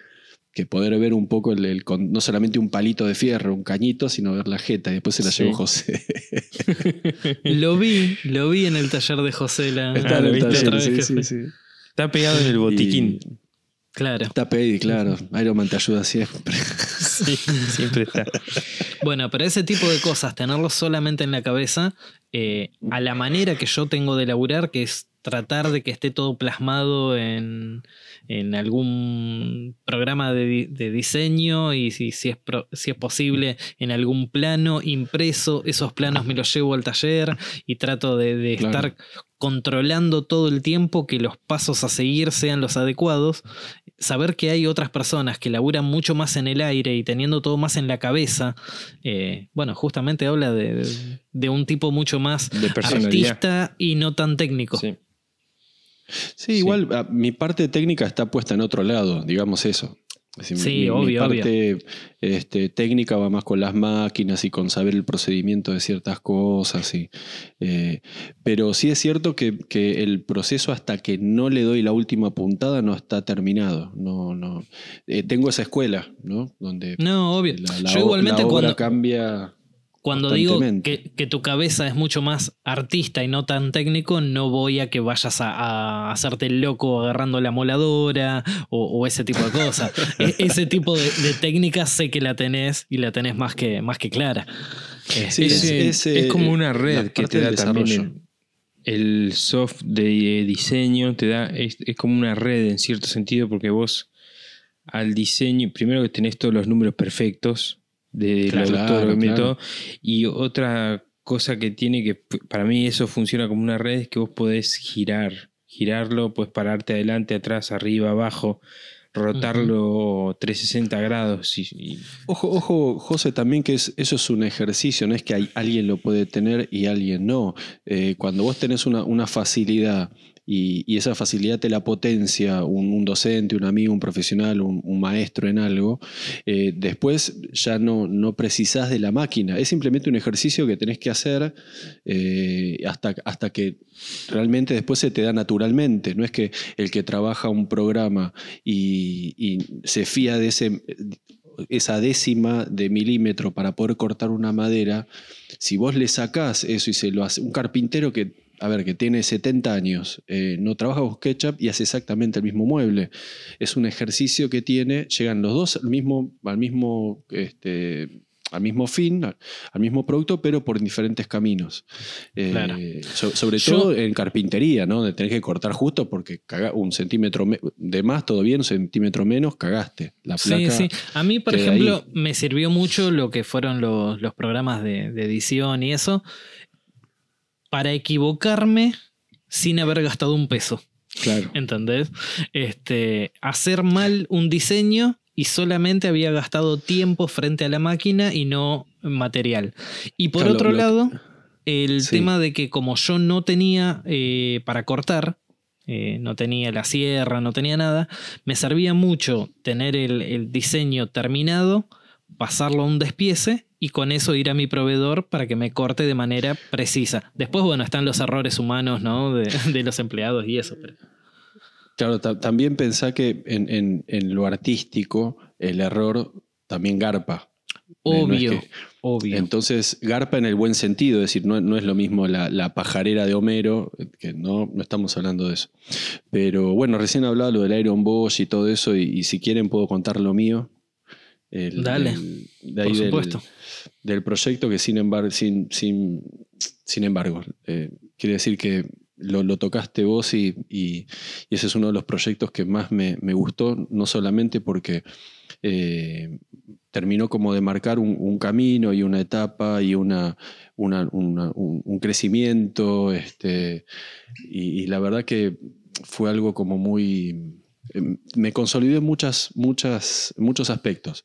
que poder ver un poco, el, con- no solamente un palito de fierro, un cañito, sino ver la jeta. Y después se la Sí. llevó José. [laughs] Lo vi, lo vi en el taller de José la, Está en la el taller, sí, sí. Está pegado en el botiquín. Y Claro. está pedi, claro. Iron Man te ayuda siempre. [laughs] Sí, siempre está. Bueno, pero ese tipo de cosas, tenerlo solamente en la cabeza, eh, a la manera que yo tengo de laburar, que es tratar de que esté todo plasmado en, en algún programa de, de diseño y si, si es pro- si es posible en algún plano impreso, esos planos me los llevo al taller y trato de, de Claro. estar controlando todo el tiempo que los pasos a seguir sean los adecuados saber que hay otras personas que laburan mucho más en el aire y teniendo todo más en la cabeza, eh, bueno, justamente habla de, de un tipo mucho más De artista y no tan técnico. Sí. Sí, igual a- mi parte técnica está puesta en otro lado, digamos eso. Es decir, Sí, mi, mi obvio, parte este, técnica va más con las máquinas y con saber el procedimiento de ciertas cosas. Y, eh, pero sí es cierto que, que el proceso hasta que no le doy la última puntada no está terminado. No, no. Eh, tengo esa escuela, ¿no? Donde No, obvio. la, la Yo igualmente la obra cuando, cambia. Cuando digo que, que tu cabeza es mucho más artista y no tan técnico, no voy a que vayas a, a hacerte el loco agarrando la moladora o, o ese tipo de cosas. [laughs] E- ese tipo de, de técnicas sé que la tenés y la tenés más que, más que clara. Sí, es, es- eh, es, es como una red que te da también el, el soft de eh, diseño, te da, es, es como una red en cierto sentido, porque vos al diseño, primero que tenés todos los números perfectos de Claro, que claro. todo, y otra cosa que tiene que, para mí eso funciona como una red, es que vos podés girar, girarlo, puedes pararte adelante, atrás, arriba, abajo, rotarlo 360 grados y, y- Ojo, ojo, José, también que es, eso es un ejercicio, no es que hay, alguien lo puede tener y alguien no. Eh, cuando vos tenés una, una facilidad y, esa facilidad te la potencia un, docente, un amigo, un profesional, un, maestro en algo, eh, después ya no, no precisás de la máquina. Es simplemente un ejercicio que tenés que hacer eh, hasta, hasta que realmente después se te da naturalmente. No es que el que trabaja un programa y, y se fía de ese, esa décima de milímetro para poder cortar una madera, si vos le sacás eso y se lo hace un carpintero que, a ver, que tiene 70 años, eh, no trabaja con SketchUp y hace exactamente el mismo mueble. Es un ejercicio que tiene, llegan los dos al mismo, al mismo, este, al mismo fin, al, al mismo producto, pero por diferentes caminos. Eh, Claro. so- sobre Yo- todo en carpintería, ¿no? De tener que cortar justo porque caga- un centímetro me- de más, todo bien, un centímetro menos, cagaste. La Sí, placa. sí. A mí, por ejemplo, ahí. me sirvió mucho lo que fueron los, los programas de, de edición y eso para equivocarme sin haber gastado un peso. Claro. ¿Entendés? Este, hacer mal un diseño y solamente había gastado tiempo frente a la máquina y no material. Y por Claro, otro lo- lado, el Sí. tema de que como yo no tenía eh, para cortar, eh, no tenía la sierra, no tenía nada, me servía mucho tener el, el diseño terminado, pasarlo a un despiece y con eso ir a mi proveedor para que me corte de manera precisa. Después, bueno, están los errores humanos, ¿no? De, [laughs] de los empleados y eso. pero- Claro, ta- también pensá que en, en- en lo artístico el error también garpa. no es Obvio, que- obvio. Entonces, garpa en el buen sentido, es decir, no, no es lo mismo la, la pajarera de Homero, que no, no estamos hablando de eso. Pero bueno, recién hablaba lo del Iron Bosch y todo eso, y, y si quieren puedo contar lo mío. El- Dale, el- de por del- supuesto. Del, proyecto que sin embargo, sin, sin, sin embargo, eh, quiere decir que lo, lo tocaste vos y, y- y ese es uno de los proyectos que más me, me gustó, no solamente porque eh, terminó como de marcar un, un camino y una etapa y una, una- una- un, un crecimiento, este, y, y la verdad que fue algo como muy... Me consolidó en muchas, muchas, muchos aspectos.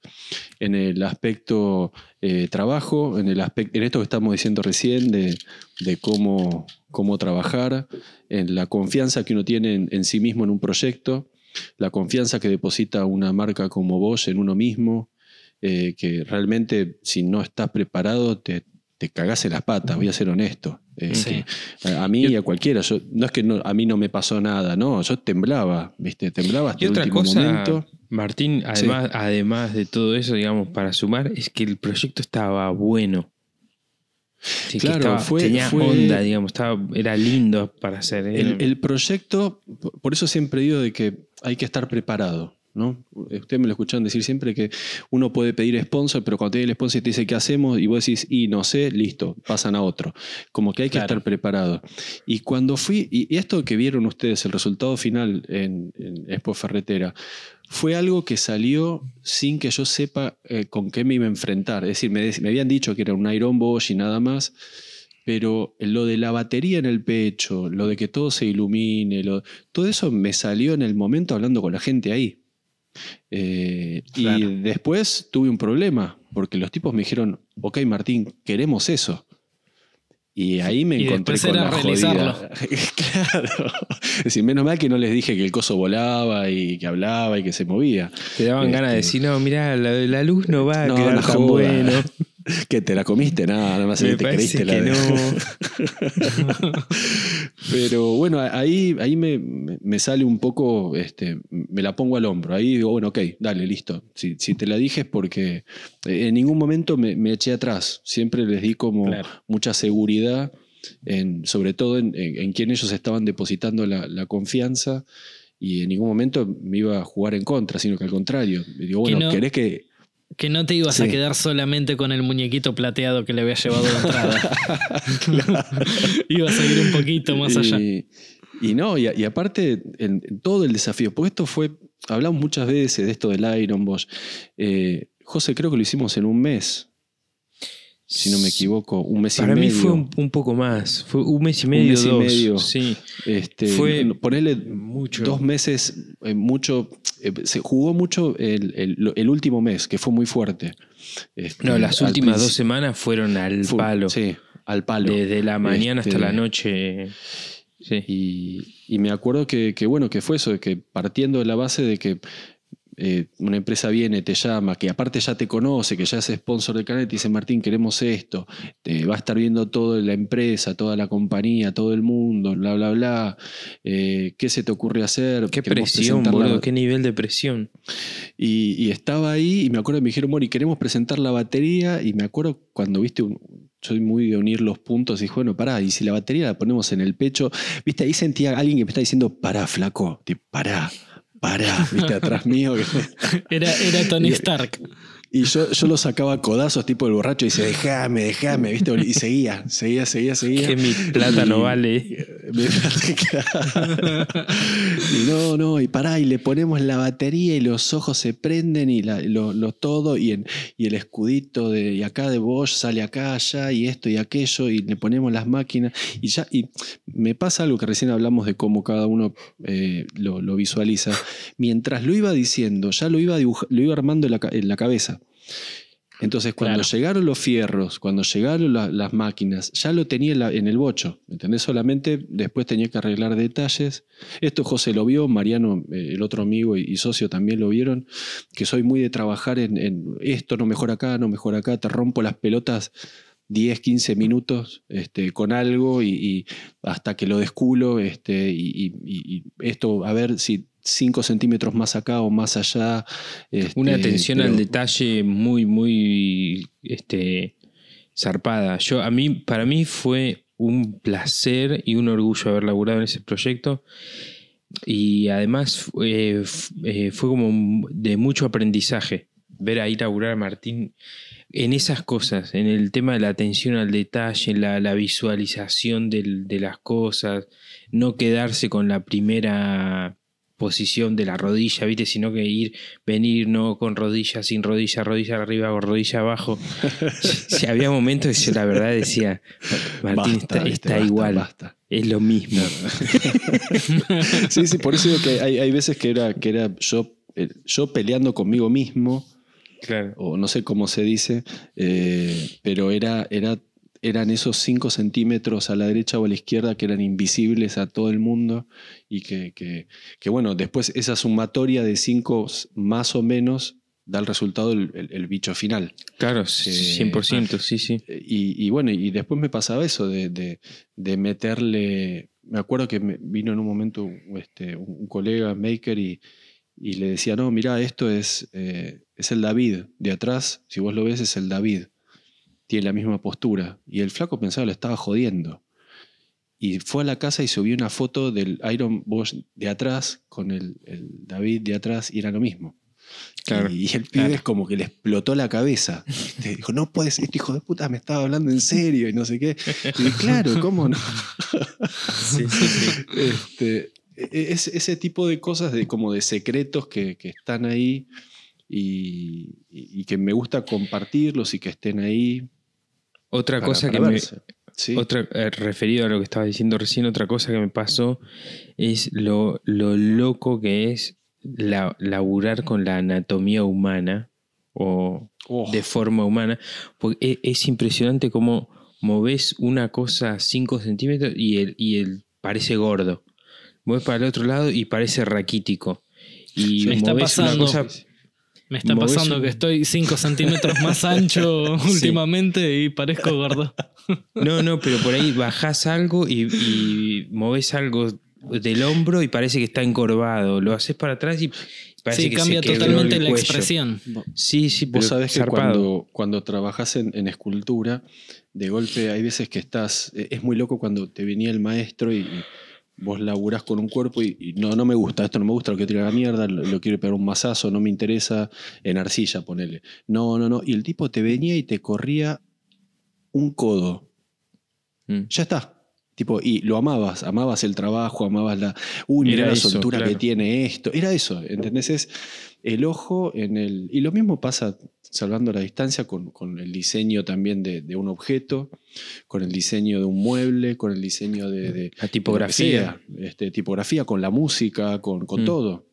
En el aspecto eh, trabajo, en, el aspecto, en esto que estamos diciendo recién, de, cómo, cómo trabajar, en la confianza que uno tiene en, en sí mismo en un proyecto, la confianza que deposita una marca como vos en uno mismo, eh, que realmente si no estás preparado te, te cagás en las patas, voy a ser honesto. Eh, Sí. que a, mí y a cualquiera, yo, no es que no- a mí no me pasó nada, no, yo temblaba, ¿viste? Temblaba hasta Y el otra último cosa, momento. Martín, además, además de todo eso, digamos, para sumar, es que el proyecto estaba bueno. Sí, Claro, estaba- fue- tenía fue- onda, digamos, estaba, era lindo para hacer. ¿eh? El, el proyecto, por eso siempre digo de que hay que estar preparado. ¿No? Ustedes me lo escuchan decir siempre que uno puede pedir sponsor, pero cuando te el sponsor y te dice qué hacemos y vos decís, y no sé, listo, pasan a otro. Como que hay que Claro. estar preparado. Y cuando fui, y esto que vieron ustedes, el resultado final en, en Expo Ferretera, fue algo que salió sin que yo sepa eh, con qué me iba a enfrentar. Es decir, me, me habían dicho que era un Iron Bosch y nada más, pero lo de la batería en el pecho, lo de que todo se ilumine, lo- todo eso me salió en el momento hablando con la gente ahí. Eh, Claro. Y después tuve un problema, porque los tipos me dijeron, ok Martín, queremos eso. Y ahí me Y encontré con la realizarlo. jodida. [laughs] claro. Es decir, menos mal que no les dije que el coso volaba y que hablaba y que se movía. Te daban ganas de Este- decir, no, mirá, la, la luz no va a No, quedar no tan bueno. [laughs] que te la comiste, nada, nada más Me te creíste la que de- no. [laughs] Pero bueno, ahí, ahí me, me- sale un poco, este, me la pongo al hombro. Ahí digo, bueno, ok, dale, listo. Si, si te la dije es porque en ningún momento me, me eché atrás. Siempre les di como Claro. mucha seguridad, en, sobre todo en, en, en quién ellos estaban depositando la, la confianza. Y en ningún momento me iba a jugar en contra, sino que al contrario. Digo, bueno, no- ¿querés que, Que no te ibas a quedar solamente con el muñequito plateado que le había llevado de entrada. [laughs] [laughs] ibas a ir un poquito más allá. Y, no, y, y aparte, en, en todo el desafío, porque esto fue, hablamos muchas veces de esto del Iron Bosch. Eh, José, creo que lo hicimos en un mes, si no me equivoco, un mes Para y mí medio. fue un, un poco más. Fue un mes y medio, mes y dos. medio. Sí, Este, fue ponerle mucho. dos meses, eh, mucho, eh, se jugó mucho el, el- el último mes, que fue muy fuerte. Este, No, las últimas dos semanas fueron al fue- palo. Sí, al palo. Desde la mañana Este, hasta la noche. Sí. Y, y me acuerdo que, que, bueno, que fue eso, de que partiendo de la base de que eh, una empresa viene, te llama, que aparte ya te conoce, que ya es sponsor del canal, y te dice, Martín, queremos esto, te va a estar viendo toda la empresa, toda la compañía, todo el mundo, bla, bla, bla, eh, ¿qué se te ocurre hacer? Qué Queremos presión, la- boludo, qué nivel de presión. y, y estaba ahí y me acuerdo me dijeron, Mori, queremos presentar la batería. Y me acuerdo cuando, viste, un- soy muy de unir los puntos y dije, bueno, pará, y si la batería la ponemos en el pecho, viste, ahí sentía a alguien que me está diciendo, pará, flaco, tipo, pará, pará, viste, atrás mío. que- Era, era Tony Stark. Y yo, yo lo sacaba a codazos, tipo el borracho, y dice, déjame, déjame, viste, y seguía, seguía, seguía, seguía. Que mi plata no vale. [laughs] [laughs] Y no, no, y pará, y le ponemos la batería y los ojos se prenden y la- lo, lo todo, y, en- y el escudito de y acá de Bosch sale acá, allá, y esto y aquello, y le ponemos las máquinas, y ya, y me pasa algo que recién hablamos de cómo cada uno eh, lo, lo visualiza. Mientras lo iba diciendo, ya lo iba, lo iba armando en la, ca- en la cabeza. Entonces, cuando Claro. llegaron los fierros, cuando llegaron la- las máquinas, ya lo tenía en, la- en el bocho. ¿me ¿Entendés? Solamente después tenía que arreglar detalles. Esto José lo vio, Mariano, eh, el otro amigo y, y socio también lo vieron, que soy muy de trabajar en, en esto, no mejor acá, no mejor acá, te rompo las pelotas 10, 15 minutos este, con algo y, y hasta que lo desculo este, y, y- y- y esto, a ver si 5 centímetros más acá o más allá. este, Una atención al detalle muy, muy este, zarpada. Yo, a mí, para mí fue un placer y un orgullo haber laburado en ese proyecto. Y además eh, eh, fue como de mucho aprendizaje ver ahí laburar a Martín en esas cosas, en el tema de la atención al detalle, la, la visualización del- de las cosas, no quedarse con la primera posición de la rodilla, ¿viste? Sino que ir, venir, no con rodilla, sin rodilla, rodilla arriba o rodilla abajo. [laughs] Si había momentos que yo la verdad decía, Martín Basta, está, ¿viste? está Basta, igual, basta. es lo mismo. [laughs] sí, sí, por eso digo que hay, hay veces que era, que era yo, eh, yo peleando conmigo mismo, Claro. o no sé cómo se dice, eh, pero era, era, eran esos 5 centímetros a la derecha o a la izquierda que eran invisibles a todo el mundo y que, que- que, bueno, después esa sumatoria de 5 más o menos da el resultado el, el- el bicho final. Claro, Eh, 100%, sí, sí. Y, y bueno, y después me pasaba eso de, de- de meterle. Me acuerdo que me vino en un momento este, un, un colega maker y, y le decía: No, mira, esto es, eh, es el David. De atrás, si vos lo ves, es el David. Tiene la misma postura. Y el flaco pensaba que lo estaba jodiendo. Y fue a la casa y subió una foto del Iron Bosch de atrás con el, el David de atrás y era lo mismo. Claro, y, el pibe claro. es como que le explotó la cabeza. ¿viste? Dijo, no puedes, este hijo de puta me estaba hablando en serio y no sé qué. Y claro, ¿cómo no? Sí, sí, sí. [laughs] Este, es, ese tipo de cosas, de, como de secretos que, que están ahí y, que me gusta compartirlos y que estén ahí. Otra para- cosa para que me. Sí. Otra, eh, referido a lo que estaba diciendo recién, otra cosa que me pasó es lo, lo loco que es la, laburar con la anatomía humana o Oh, de forma humana, porque e- es, impresionante cómo moves una cosa 5 centímetros y el, y el parece gordo. Mueves para el otro lado y parece raquítico. Y Me está pasando. cosa Me está pasando un- que estoy 5 centímetros más [laughs] ancho últimamente y parezco gordo. No, no, pero por ahí bajás algo y, y movés algo del hombro y parece que está encorvado. Lo haces para atrás y parece Sí, que cambia se totalmente la expresión. Sí, sí, pero Vos sabés que cuando, cuando trabajas en, en escultura, de golpe hay veces que estás. Es muy loco cuando te venía el maestro y, y vos laburás con un cuerpo y, y no, no me gusta, esto no me gusta, lo quiero tirar a la mierda, lo, lo quiero pegar un mazazo, no me interesa, en arcilla, ponele. No, no, no. Y el tipo te venía y te corría un codo. Mm. Ya está. Tipo, y lo amabas, amabas el trabajo, amabas la. Uy, mira la soltura que tiene esto. Era eso, ¿entendés? Es el ojo en el. Y lo mismo pasa, salvando la distancia, con, con el diseño también de, de un objeto, con el diseño de un mueble, con el diseño de. de- La tipografía. de este, tipografía, con la música, con, con Mm. todo.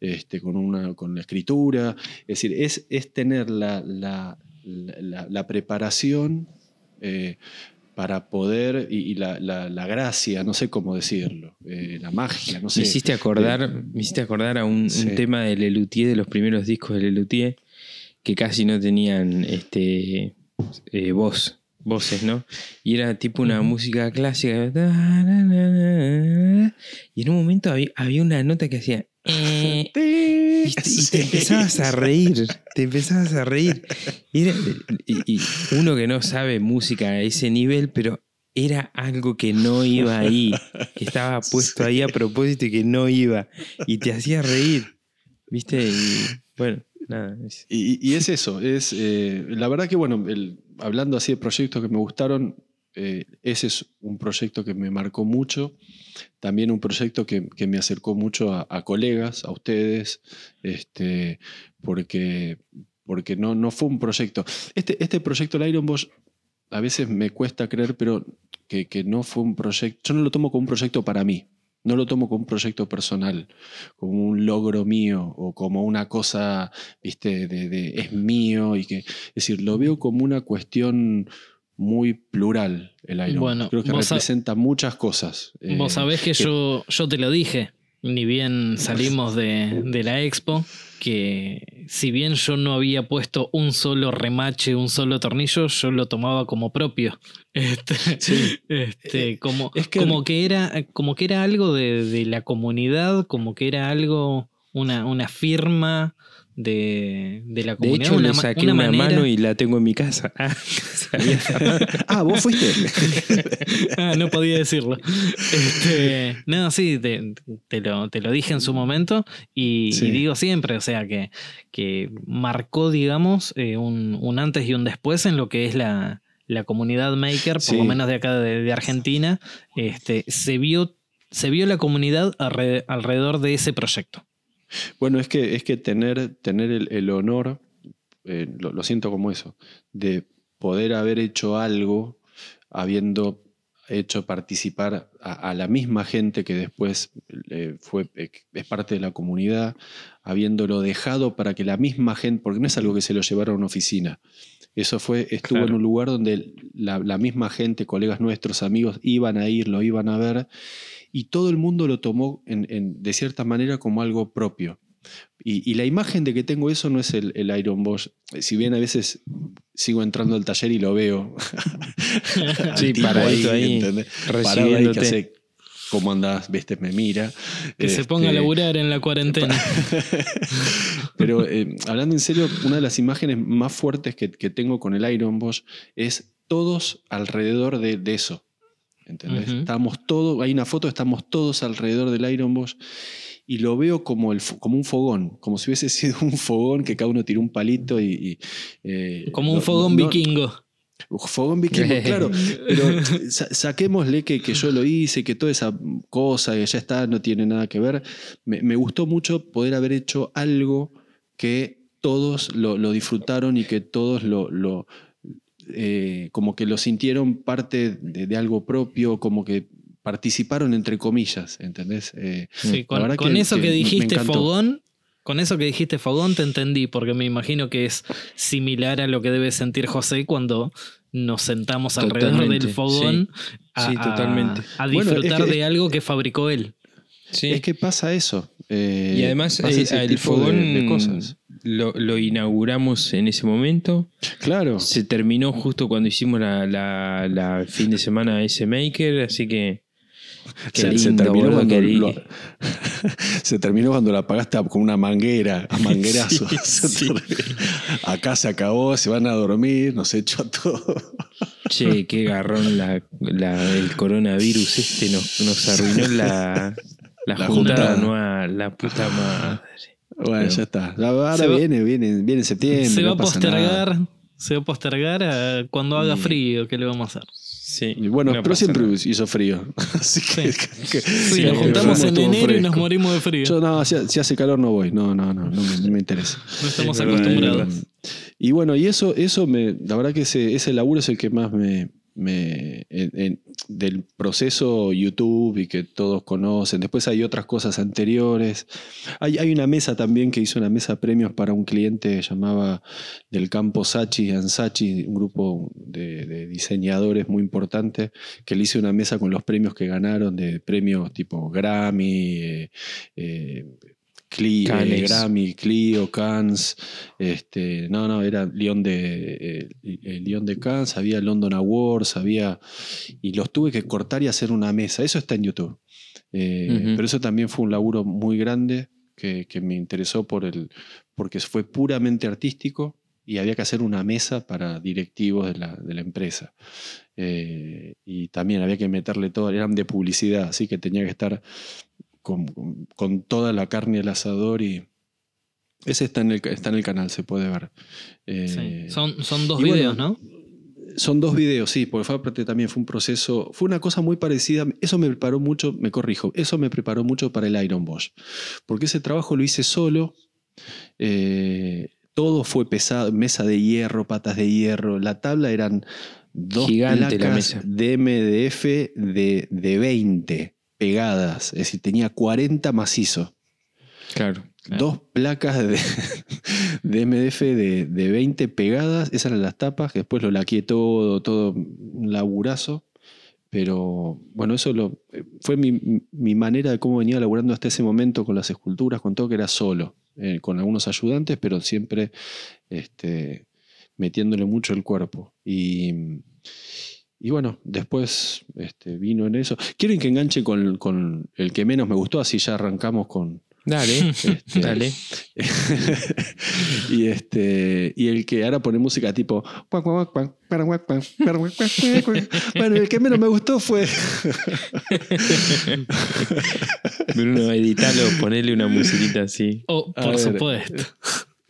Este, con, una, con la escritura. Es decir, es, es tener la, la, la- la- la preparación. eh, para poder, y, y la, la- la gracia, no sé cómo decirlo, eh, la magia, no sé. Me hiciste acordar, me hiciste acordar a un, tema de Lelutier, de los primeros discos de Lelutier, que casi no tenían este eh, voz, voces, ¿no? Y era tipo una música clásica. Y en un momento había, había una nota que hacía. Eh, y, te- y te empezabas a reír, te empezabas a reír. Y, era- y- y uno que no sabe música a ese nivel, pero era algo que no iba ahí, que estaba [laughs] puesto ahí a propósito y que no iba, y te hacía reír, ¿viste? Y bueno, nada. es- Y, y es eso, es eh, la verdad que bueno, el- hablando así de proyectos que me gustaron, eh, ese es un proyecto que me marcó mucho, también un proyecto que, que me acercó mucho a, colegas, a ustedes, este, porque, porque no, no fue un proyecto. Este, este proyecto, el Iron a veces me cuesta creer, pero que, que no fue un proyecto, yo no lo tomo como un proyecto para mí. No lo tomo como un proyecto personal, como un logro mío o como una cosa, viste, de- es mío y que, es decir, lo veo como una cuestión muy plural el Iron. Bueno, Creo que vos representa muchas cosas. Vos Eh, sabés que que- yo, yo te lo dije, ni bien salimos de, de la expo, que si bien yo no había puesto un solo remache, un solo tornillo, yo lo tomaba como propio. [laughs] Este, este, como, es que- como que era, como que era algo de, de la comunidad, como que era algo, una, una firma de, de la De comunidad. hecho, una, le saqué una una, manera- mano y la tengo en mi casa. [laughs] Ah, ah, vos fuiste. [laughs] Ah, no podía decirlo. Este, no, sí, te, te lo, te lo dije en su momento y, Sí. y digo siempre, o sea, que, que marcó, digamos, eh, un, un antes y un después en lo que es la, la comunidad maker, por Sí. lo menos de acá de, de Argentina. Este, se, vio, se vio la comunidad alre- alrededor de ese proyecto. Bueno, es que, es que tener, tener el, el honor, eh, lo, lo siento como eso, de poder haber hecho algo habiendo hecho participar a, a la misma gente que después eh, fue, eh, es parte de la comunidad, habiéndolo dejado para que la misma gente, porque no es algo que se lo llevara a una oficina, eso fue, estuvo Claro. en un lugar donde la, la misma gente, colegas nuestros, amigos, iban a ir, lo iban a ver, y todo el mundo lo tomó en- en- de cierta manera como algo propio. Y, y la imagen de que tengo eso no es el, el Iron Bosch. Si bien a veces sigo entrando al taller y lo veo. [laughs] Sí, paradito ahí. Parado ahí que hace, ¿cómo andás? ¿Viste? Me mira. Que se ponga a Este, laburar en la cuarentena. [laughs] Pero eh, hablando en serio, una de las imágenes más fuertes que, que tengo con el Iron Bosch es todos alrededor de, de eso. ¿Entendés? Ujú. Estamos todos, hay una foto, estamos todos alrededor del Iron Bosch y lo veo como, el, como un fogón, como si hubiese [laughs] sido un fogón que cada uno tiró un palito y... y, eh, Como un no- fogón no- vikingo. Fogón vikingo, [laughs] claro. Pero sa- saquémosle que, que yo lo hice, que toda esa cosa que ya está, no tiene nada que ver. Me, me gustó mucho poder haber hecho algo que todos lo, lo disfrutaron y que todos lo, lo, eh, como que lo sintieron parte de, de algo propio, como que participaron entre comillas, ¿entendés? Eh, Sí, con, verdad con que- eso que dijiste fogón, con eso que dijiste fogón te entendí, porque me imagino que es similar a lo que debe sentir José cuando nos sentamos alrededor Totalmente, del fogón sí. a, Sí, a- totalmente. a Bueno, es disfrutar que- de algo que fabricó él. Sí. Es que pasa eso. eh, y además pasa ese el tipo de- fogón de cosas. Lo, lo inauguramos en ese momento. Claro. Se terminó justo cuando hicimos la, la- la fin de semana S Maker, así que. Qué se, terminó cuando lo- [laughs] se terminó cuando la apagaste con una manguera, a [laughs] manguerazo. [laughs] Sí, sí. Acá se acabó, se van a dormir, nos echó a todos. Che, qué garrón la, la- el coronavirus este nos, nos arruinó la, la, La juntada juntada. anual, la puta madre. Bueno, Pero- ya está. Ahora Se va- viene, viene, viene septiembre. se va no a nada. postergar, se va a postergar a cuando haga frío, ¿qué le vamos a hacer? Sí, bueno, no pero siempre nada. hizo frío. [laughs] Así que, que- Sí, nos que juntamos en enero y nos morimos de frío. Yo no, si, si hace calor no voy. No, no, no, no me, no me interesa. no estamos acostumbrados. Y bueno, y eso, eso me, la verdad que ese, ese laburo es el que más me, me- en- en- del proceso YouTube y que todos conocen. Después hay otras cosas anteriores. Hay, hay una mesa también que hizo una mesa de premios para un cliente que llamaba del campo Sachi Ansachi, un grupo de, diseñadores muy importante, que le hice una mesa con los premios que ganaron, de premios tipo Grammy, eh, eh, Clio. Grammy, Clio, Cannes, este, no, no, era León de, eh, el León de Cannes, había London Awards, había, y los tuve que cortar y hacer una mesa. Eso está en YouTube. Eh. Pero eso también fue un laburo muy grande que, que me interesó por el, porque fue puramente artístico y había que hacer una mesa para directivos de la, de la empresa. Eh, y también había que meterle todo, eran de publicidad, así que tenía que estar con, toda la carne al asador y ese está en el, está en el canal, se puede ver. Eh, Sí. Son, son dos bueno, videos, ¿no? son dos videos, sí, porque fue, aparte también fue un proceso, fue una cosa muy parecida, eso me preparó mucho, me corrijo, eso me preparó mucho para el Iron Bosch, porque ese trabajo lo hice solo, eh, todo fue pesado, mesa de hierro, patas de hierro, la tabla eran dos Gigante la placas mesa. de MDF de, de 20 pegadas, es decir, tenía 40 macizos. Claro. Claro. Dos placas de, [laughs] de MDF de, de 20 pegadas, esas eran las tapas, que después lo laqué todo, todo un laburazo. Pero bueno, eso lo, eh, fue mi, mi manera de cómo venía laburando hasta ese momento con las esculturas, con todo que era solo, eh, con algunos ayudantes, pero siempre este, metiéndole mucho el cuerpo. Y, y bueno, después este, vino en eso. Quieren que enganche con, con el que menos me gustó, así ya arrancamos con, Dale, este, dale. [laughs] y este y el que ahora pone música tipo bueno el que menos me gustó fue [laughs] Bruno, editalo, ponele una musiquita así. Oh, A por ver, supuesto.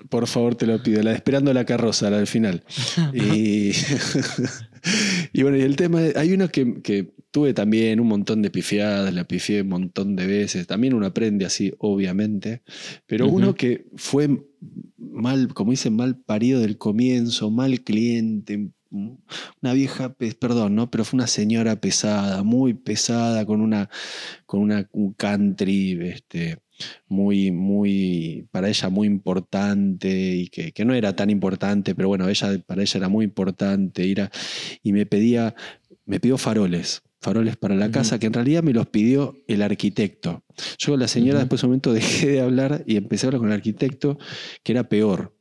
Por favor te lo pido la de esperando la carroza la del final [laughs] y, [laughs] y bueno y el tema hay unos que, que tuve también un montón de pifiadas la pifié un montón de veces también uno aprende así obviamente pero uno que fue mal como dicen mal parido del comienzo mal cliente una vieja, pe- perdón, ¿no? Pero fue una señora pesada, muy pesada, con una, con una un country, este, muy, muy, para ella muy importante y que, que no era tan importante, pero bueno, ella, para ella era muy importante. ir a- y me pedía, me pidió faroles, faroles para la casa, que en realidad me los pidió el arquitecto. Yo con la señora después de un momento [laughs] dejé de hablar y empecé a hablar con el arquitecto, que era peor.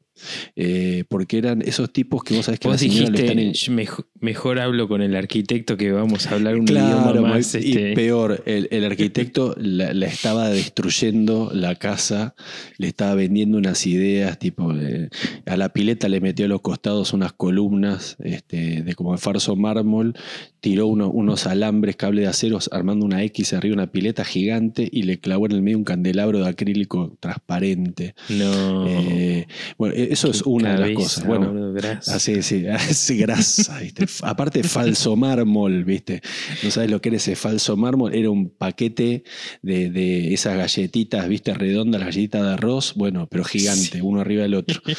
Eh, porque eran esos tipos que vos sabés que Vos dijiste, en- "Yo mejor, mejor hablo con el arquitecto que vamos a hablar un Claro, idioma más. y este, peor, el, el [laughs] arquitecto la, la estaba destruyendo la casa, le estaba vendiendo unas ideas, tipo, eh, a la pileta le metió a los costados unas columnas este, de como de farso mármol, tiró uno- unos alambres, cable de aceros, armando una X arriba de una pileta gigante y le clavó en el medio un candelabro de acrílico transparente. no. Eh, bueno, eso es una de las cosas. Bueno. Así, sí, [laughs] sí, grasa, ¿viste? Aparte, falso mármol, ¿viste? No sabes lo que era ese falso mármol. Era un paquete de, de esas galletitas, ¿viste? Redondas, las galletitas de arroz, bueno, pero gigante, uno arriba del otro. [laughs]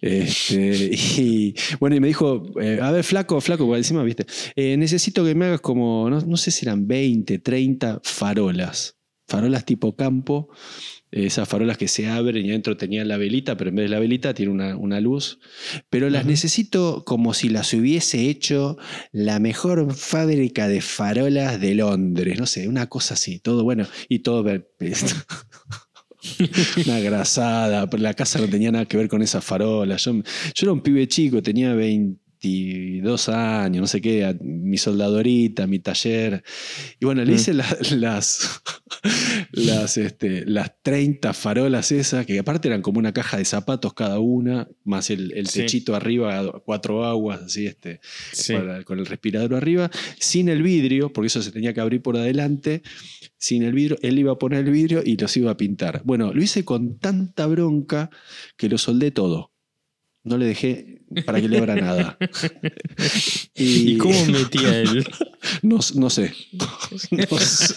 Este, y bueno, y me dijo, eh, a ver, flaco, flaco, por encima, ¿viste? Eh, necesito que me hagas como, no, no sé si eran 20, 30 farolas. Farolas tipo campo, esas farolas que se abren y adentro tenía la velita, pero en vez de la velita tiene una, una luz. Pero las necesito como si las hubiese hecho la mejor fábrica de farolas de Londres, no sé, una cosa así, todo bueno, y todo... [laughs] Una grasada, pero la casa no tenía nada que ver con esas farolas. Yo, yo era un pibe chico, tenía 22 años, no sé qué, a- mi soldadorita, mi taller. Y bueno, le Mm. hice la- las, [laughs] las, este, las 30 farolas esas, que aparte eran como una caja de zapatos cada una, más el, el Sí. techito arriba, cuatro aguas, así, este, Sí. para- con el respirador arriba, sin el vidrio, porque eso se tenía que abrir por adelante, sin el vidrio, él iba a poner el vidrio y los iba a pintar. Bueno, lo hice con tanta bronca que lo soldé todo. No le dejé para que le abra nada. [laughs] ¿Y cómo metía él? [laughs] No, no sé. No sé.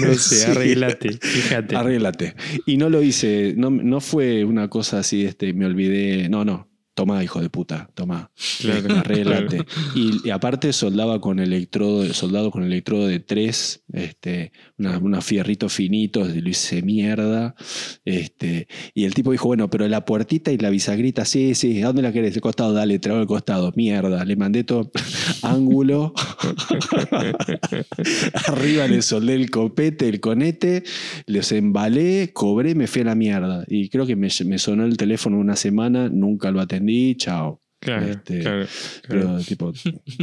No sé, Sí. arreglate, fíjate. Arréglate. Y no lo hice, no, no fue una cosa así, este, me olvidé. No, no. Tomá, hijo de puta, tomá. Claro, [laughs] arréglate. Y, y aparte soldaba con electrodo, soldado con electrodo de tres, este, una- unos fierritos finitos, lo hice mierda. Este, y el tipo dijo, bueno, pero la puertita y la bisagrita, sí, sí, ¿a dónde la querés? El costado, dale, hago al costado, mierda. Le mandé todo [laughs] ángulo. [laughs] Arriba le soldé el copete, el conete, los embalé, cobré, me fui a la mierda. Y creo que me, me sonó el teléfono una semana, nunca lo atendí, chao. Claro, Este, claro, Pero claro. tipo,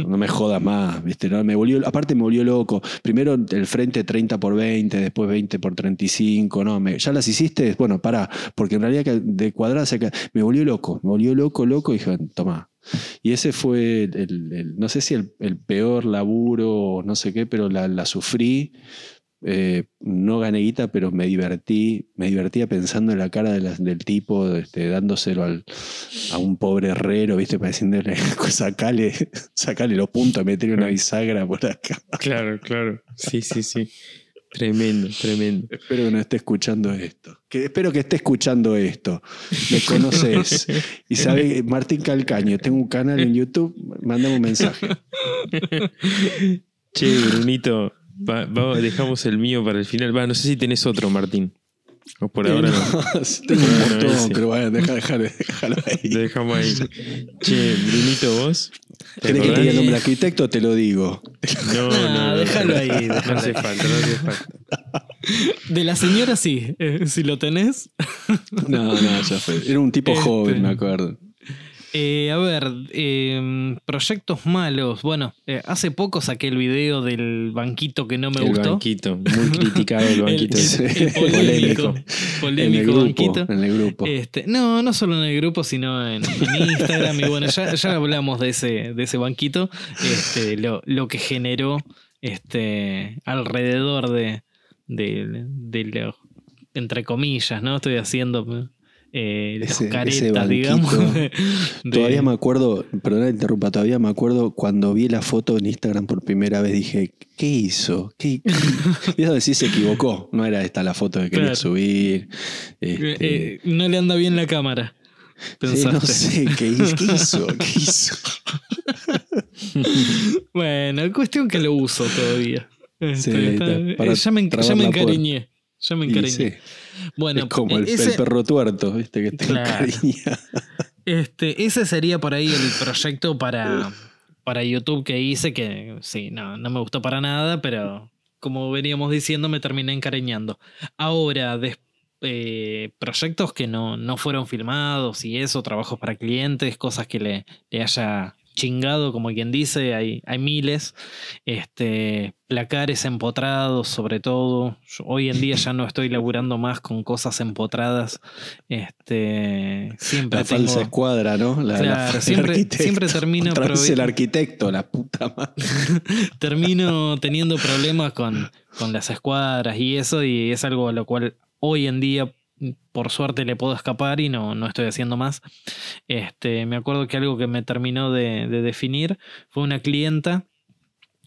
no me jodas más, ¿viste? No, me volvió, aparte me volvió loco. Primero el frente 30 por 20, después 20 por 35, no, me- ya las hiciste, bueno, pará, porque en realidad de cuadradas acá, me volvió loco, me volvió loco, loco, y dije, toma. Y ese fue el, el- no sé si el, el peor laburo, no sé qué, pero la, la sufrí. Eh, no gané guita, pero me divertí, me divertía pensando en la cara de del tipo, este, dándoselo al, a un pobre herrero, ¿viste? Pareciéndole, [laughs] sacale, sacale los puntos, meterle una bisagra por acá. [laughs] Claro, claro. Sí, sí, sí. Tremendo, tremendo. Espero que no esté escuchando esto. Que, espero que esté escuchando esto. Me conoces. [laughs] Y sabe, Martín Calcaño, tengo un canal en YouTube, mandame un mensaje. Che, Brunito, va- va- dejamos el mío para el final. Va, no sé si tenés otro, Martín. O por ahora no. [laughs] tengo un montón, ese. pero bueno, deja, deja- déjalo ahí. Lo dejamos ahí. Che, Brunito, vos. ¿Te ¿Querés que te diga el nombre del arquitecto? Te lo digo. No, Ah, no, no. déjalo ahí, No hace falta, no hace falta. De la señora sí, eh, si lo tenés. No, no, ya fue. Era un tipo Este. joven, me acuerdo. Eh, a ver, eh, proyectos malos. Bueno, eh, hace poco saqué el video del banquito que no me el gustó. banquito, muy criticado el [laughs] banquito. El- [laughs] el polémico, en el polémico grupo. banquito. En el grupo. Este, no, no solo en el grupo, sino en, en Instagram. y bueno, ya, ya hablamos de ese, de ese banquito. Este, lo, lo que generó este, alrededor de, de, de lo, entre comillas, ¿no? Estoy haciendo eh, las Ese- caretas, digamos. de- [laughs] de- Todavía me acuerdo, perdón interrumpa, todavía me acuerdo cuando vi la foto en Instagram por primera vez, dije, ¿qué hizo? ¿Qué, qué? [laughs] Decir se equivocó, no era esta la foto que quería Claro. subir. eh, este, eh, no le anda bien la cámara. sí, no sé, ¿qué, hizo? ¿qué hizo? ¿Qué [laughs] hizo? Bueno, cuestión que lo uso todavía. Este, Sí, está- está, para eh, ya me, ya me encariñé. Ya me encariñé. sí, Bueno, es como el, ese, el perro tuerto, ¿viste? Que te Claro. [laughs] este, ese sería por ahí el proyecto para, para YouTube que hice, que sí, no, no me gustó para nada, pero como veníamos diciendo, me terminé encariñando. Ahora, eh, proyectos que no, no fueron filmados y eso, trabajos para clientes, cosas que le, le haya chingado, como quien dice, hay, hay miles. Este, placares empotrados, sobre todo. Yo hoy en día ya no estoy laburando más con cosas empotradas. Este, siempre La tengo- falsa escuadra, ¿no? La, la- Claro, siempre- siempre termino provi- el arquitecto, la puta madre. [laughs] termino teniendo problemas con, con las escuadras y eso, y es algo a lo cual hoy en día, por suerte, le puedo escapar y no, no estoy haciendo más. Este, me acuerdo que algo que me terminó de, de definir fue una clienta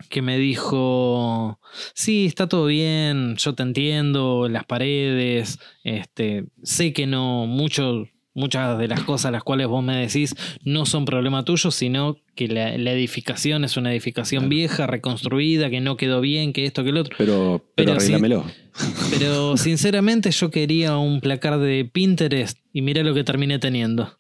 que me dijo, sí, está todo bien, yo te entiendo, las paredes, este, sé que no, mucho, muchas de las cosas las cuales vos me decís no son problema tuyo, sino que la, la edificación es una edificación Claro. vieja, reconstruida, que no quedó bien, que esto, que el otro. Pero, pero, Pero. [laughs] Pero sinceramente yo quería un placar de Pinterest y mira lo que terminé teniendo.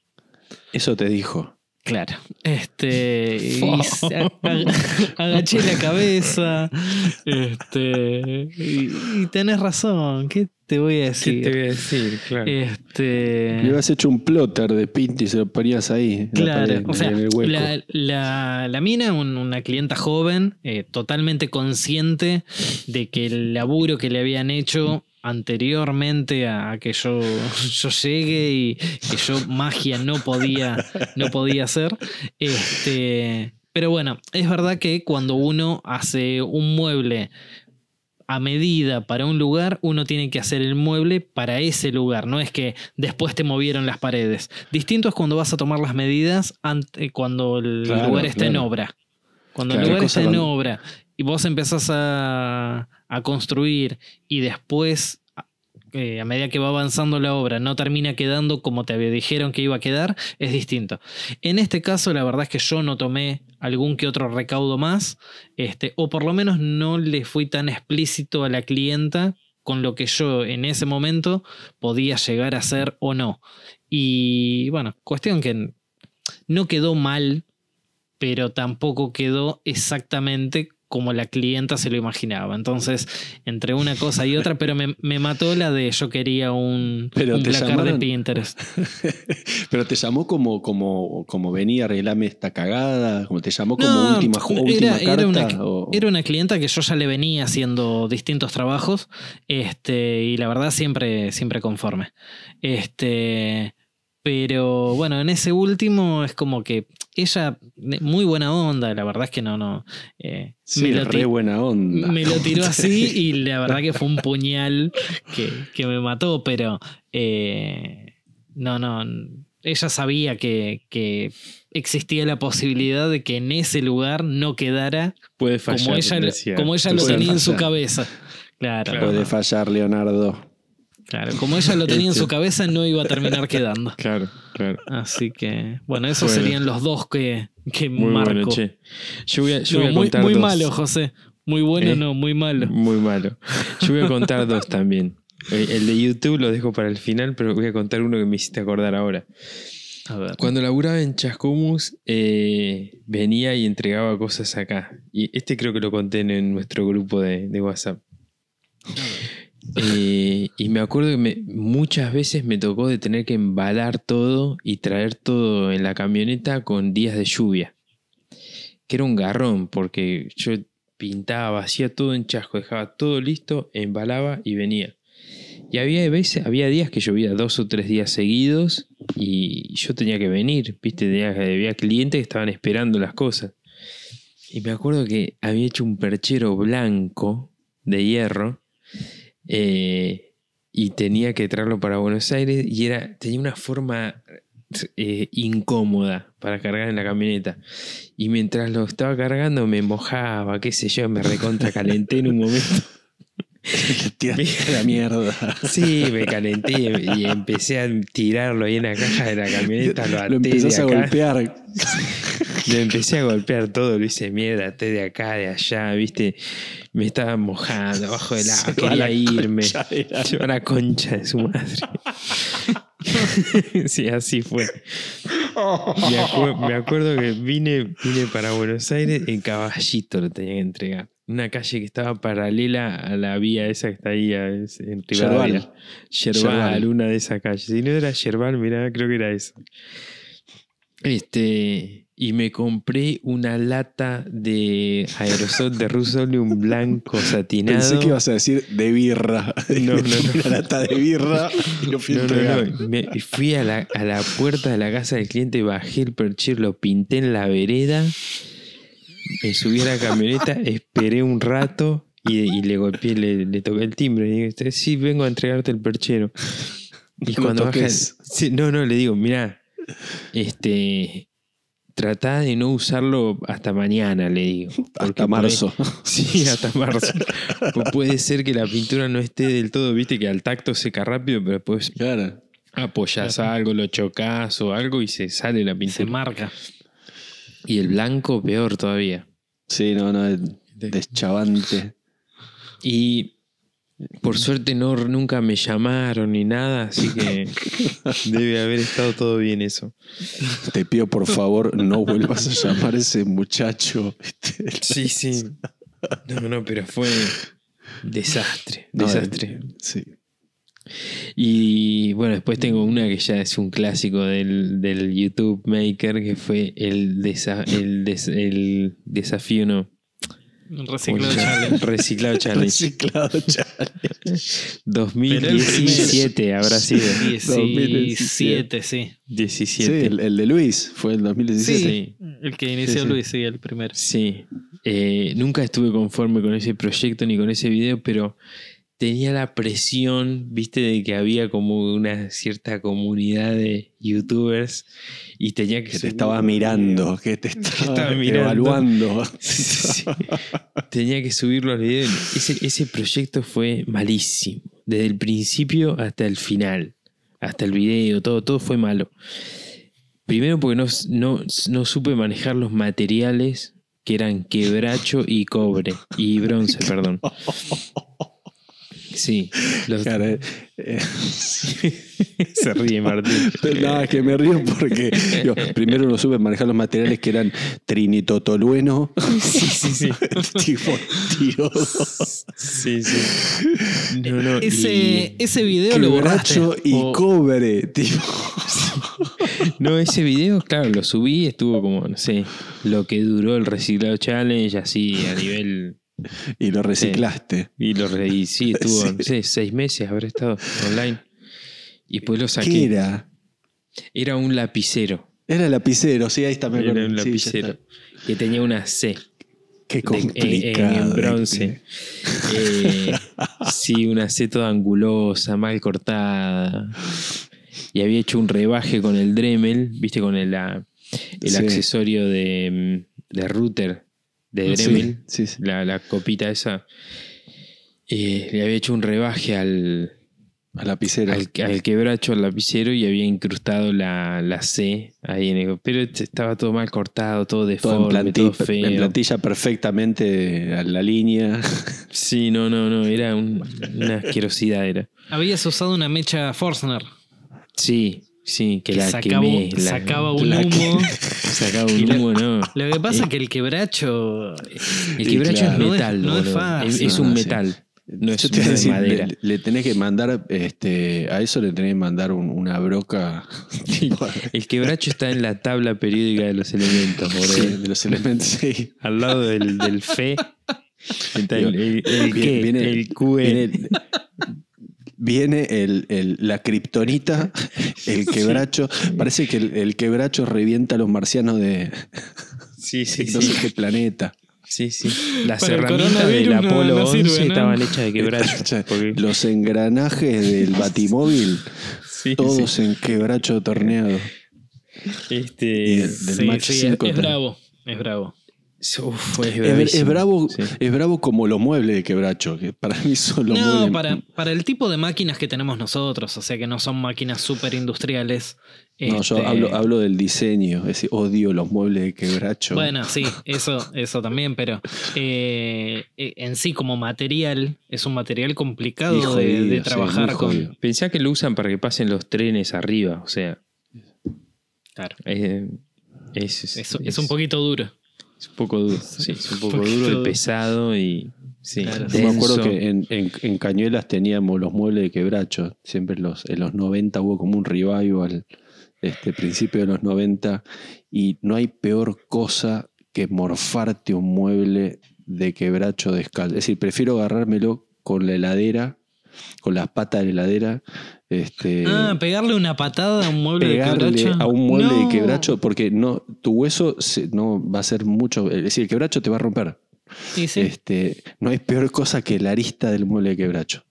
Eso te dijo. Claro. Este. y se- ag- [laughs] agaché la cabeza. Este. Y, y tenés razón. ¿Qué te voy a ¿Qué decir? te voy a decir? Claro. Este. Le habías hecho un plotter de Pinti y se lo ponías ahí. en la Claro, pared, o sea, en el hueco. la, la- la mina, un- una clienta joven, eh, totalmente consciente de que el laburo que le habían hecho anteriormente a, a que yo, [laughs] yo llegue y que yo magia no podía, no podía hacer. Este, pero bueno, es verdad que cuando uno hace un mueble a medida para un lugar, uno tiene que hacer el mueble para ese lugar. No es que después te movieron las paredes. Distinto es cuando vas a tomar las medidas ante- cuando el Claro, lugar está en obra. Cuando Claro, el lugar está en obra y vos empezás a, a construir y después eh, a medida que va avanzando la obra no termina quedando como te dijeron que iba a quedar, es distinto. En este caso, la verdad es que yo no tomé algún que otro recaudo más, este, o por lo menos no le fui tan explícito a la clienta con lo que yo en ese momento podía llegar a hacer o no. Y bueno, cuestión que no quedó mal, pero tampoco quedó exactamente como la clienta se lo imaginaba. Entonces, entre una cosa y otra, pero me, mató la de yo quería un, pero placar de Pinterest. [laughs] pero te llamó como, como, como venía a arreglarme esta cagada, como te llamó como última, última carta. Era una, era una, clienta que yo ya le venía haciendo distintos trabajos, este, y la verdad siempre, siempre conforme. Este, pero bueno, en ese último es como que ella, muy buena onda, la verdad es que no, no. Eh, sí, me re buena onda. Me lo tiró [laughs] así y la verdad que fue un puñal que, me mató, pero eh, no, no. Ella sabía que, existía la posibilidad de que en ese lugar no quedara Puede fallar, como ella, como ella lo tenía en su cabeza. Claro. Puede fallar, Leonardo. Claro, como ella lo tenía en su cabeza, no iba a terminar quedando. [laughs] Claro, claro. Así que, bueno, esos serían los dos que, que muy marco. Yo voy a, yo voy a contar muy, muy malo, José. Muy bueno, ¿Eh? no, muy malo. Muy malo. Yo voy a contar [laughs] dos también. El de YouTube lo dejo para el final, pero voy a contar uno que me hiciste acordar ahora. A ver. Cuando laburaba en Chascomus, eh, venía y entregaba cosas acá. Y este creo que lo conté en nuestro grupo de, de WhatsApp. Eh, y me acuerdo que muchas veces me tocó de tener que embalar todo y traer todo en la camioneta con días de lluvia. Que era un garrón, porque yo pintaba, hacía todo en chasco, dejaba todo listo, embalaba y venía. Y había veces, había días que llovía dos o tres días seguidos y yo tenía que venir, viste, había clientes que estaban esperando las cosas. Y me acuerdo que había hecho un perchero blanco de hierro eh, y tenía que traerlo para Buenos Aires y era, tenía una forma eh, incómoda para cargar en la camioneta. Y mientras lo estaba cargando me mojaba, qué sé yo, me recontra calenté en un momento. [laughs] la mierda. [laughs] Sí, me calenté y empecé a tirarlo ahí en la caja de la camioneta. Lo, lo empezás a golpear. [laughs] [laughs] Lo empecé a golpear todo, lo hice mierda, te de acá, de allá, viste. Me estaba mojando abajo del agua, quería irme. Lleva la concha de su madre. [laughs] sí, así fue. Me, acuerdo que vine, vine para Buenos Aires en caballito, lo tenía que entregar una calle que estaba paralela a la vía esa que está ahí en Rivadavia. Yerbal, una de esas calles. Si no era Yerbal, mirá, creo que era eso. Este. Y me compré una lata de aerosol de Rusolium blanco satinado. Pensé que ibas a decir de birra. No, no, [laughs] no. Una lata de birra y lo fui no, no, no. Me, fui a la, a la puerta de la casa del cliente, bajé el perchero, lo pinté en la vereda me subí a la camioneta, esperé un rato y, le golpeé, le, le, toqué el timbre. Y dije, sí, vengo a entregarte el perchero. Y cuando baja, no, no, le digo, mira, este, trata de no usarlo hasta mañana, le digo. [laughs] Hasta marzo. [laughs] sí, hasta marzo. puede ser que la pintura no esté del todo, viste, que al tacto seca rápido, pero después claro. apoyas algo, lo chocas o algo y se sale la pintura. Se marca. Y el blanco peor todavía. Sí, no, no, es deschavante. Y por suerte no, nunca me llamaron ni nada, así que [laughs] debe haber estado todo bien eso. Te pido por favor no vuelvas a llamar a ese muchacho. Sí, sí. No, no, pero fue desastre, desastre. sí. Y bueno, después tengo una que ya es un clásico del, YouTube Maker, que fue el, el, desafío, no. [laughs] Reciclado Challenge. Reciclado Challenge. Reciclado Challenge. 2017 habrá sido. 17, sí. 17. el, de Luis fue el 2017. Sí, el que inició Luis, sí, el primero. Sí. Eh, nunca estuve conforme con ese proyecto ni con ese video, pero tenía la presión, viste, de que había como una cierta comunidad de youtubers y tenía que... Que te estaba mirando, que te [laughs] estaba, [laughs] evaluando. [laughs] tenía que subirlo al video. Ese, ese proyecto fue malísimo. Desde el principio hasta el final. Hasta el video, todo, todo fue malo. Primero porque no, no, no supe manejar los materiales que eran quebracho y cobre. Y bronce, perdón. Sí. los- Cara, eh, eh, [laughs] [laughs] se ríe Martín. Nada, es que me río porque digo, [laughs] primero no supe manejar los materiales que eran trinitotolueno. Sí, sí, sí. tipo, tío. Sí, sí. No, no, ese, y- ese video lo borraste. Y O- cobre, tipo. no, ese video, claro, lo subí, estuvo como, no sé, lo que duró el reciclado challenge, así a nivel. [laughs] Y lo reciclaste. Y lo re- y sí, [laughs] estuvo, Sí. no sé, seis meses habré estado online. Y después lo saqué. ¿Qué era? Era un lapicero. Era lapicero, sí, ahí está, me Era un lapicero. que tenía una C. Qué de- complicado. en, en bronce. Eh, sí, una C toda angulosa, mal cortada. Y había hecho un rebaje con el Dremel, viste, con el, el Sí. accesorio de, de router de Dremel, sí, sí. La, la copita esa. Eh, le había hecho un rebaje al, A lapicero. al, al quebracho, al lapicero y había incrustado la, la C ahí en el. Pero estaba todo mal cortado, todo todo en deforme, plantilla, todo feo. en plantilla perfectamente a la línea. Sí, no, no, no, era un- una asquerosidad era. Habías usado una mecha Forstner. Sí, sí, que, Que la sacaba, quemé. la- sacaba un la humo. sacaba [laughs] un humo, no. Lo que pasa Eh, es que el quebracho. El Y quebracho claro. es No es- metal, no es boludo. fácil. Es, es No, un sí. metal. No es, te decir, madera. le, le tenés que mandar, este, a eso le tenés que mandar un- una broca [laughs] El quebracho está en la tabla periódica de los elementos. Sí, de los elementos. sí. Al lado del, del fe. Está el, el, el Viene- qué, viene- el QE. Viene, el, el- la kriptonita, [laughs] el quebracho. Parece que el, el quebracho revienta a los marcianos de, Sí, sí, no sé sí. qué planeta. Sí, sí. Las Para herramientas del no- Apolo no 11 sirve, ¿no? estaban hechas de quebracho. [laughs] porque- Los engranajes del batimóvil, sí, todos sí. en quebracho torneado. Y Este, el- del Sí, match sí, es, bravo. Es bravo. Uf, es, Es, es bravísimo. bravo, Sí. es bravo como los muebles de quebracho, que para mí son los No, muebles. para, para el tipo de máquinas que tenemos nosotros, o sea que no son máquinas súper industriales. No, este, yo hablo, hablo del diseño, es decir, odio los muebles de quebracho. Bueno, sí, [laughs] eso, eso también, pero eh, eh, en sí como material es un material complicado de- jodido, de, sí, trabajar con. jodido. Pensá que lo usan para que pasen los trenes arriba, o sea. Claro. eh, es, Es, es un poquito duro. Es un poco duro. Sí, es un poco poquito duro y pesado y. Sí, Claro. Yo me acuerdo que en, en- en Cañuelas teníamos los muebles de quebracho. Siempre en los, en los 90 hubo como un revival, este, principio de los 90, y no hay peor cosa que morfarte un mueble de quebracho descalzo. Es decir, prefiero agarrármelo con la heladera, con las patas de la heladera. Este, ah, pegarle una patada a un mueble de pegarle quebracho. a un mueble No. de quebracho porque no tu hueso se- no va a ser mucho es decir el quebracho te va a romper sí. este, no hay peor cosa que la arista del mueble de quebracho.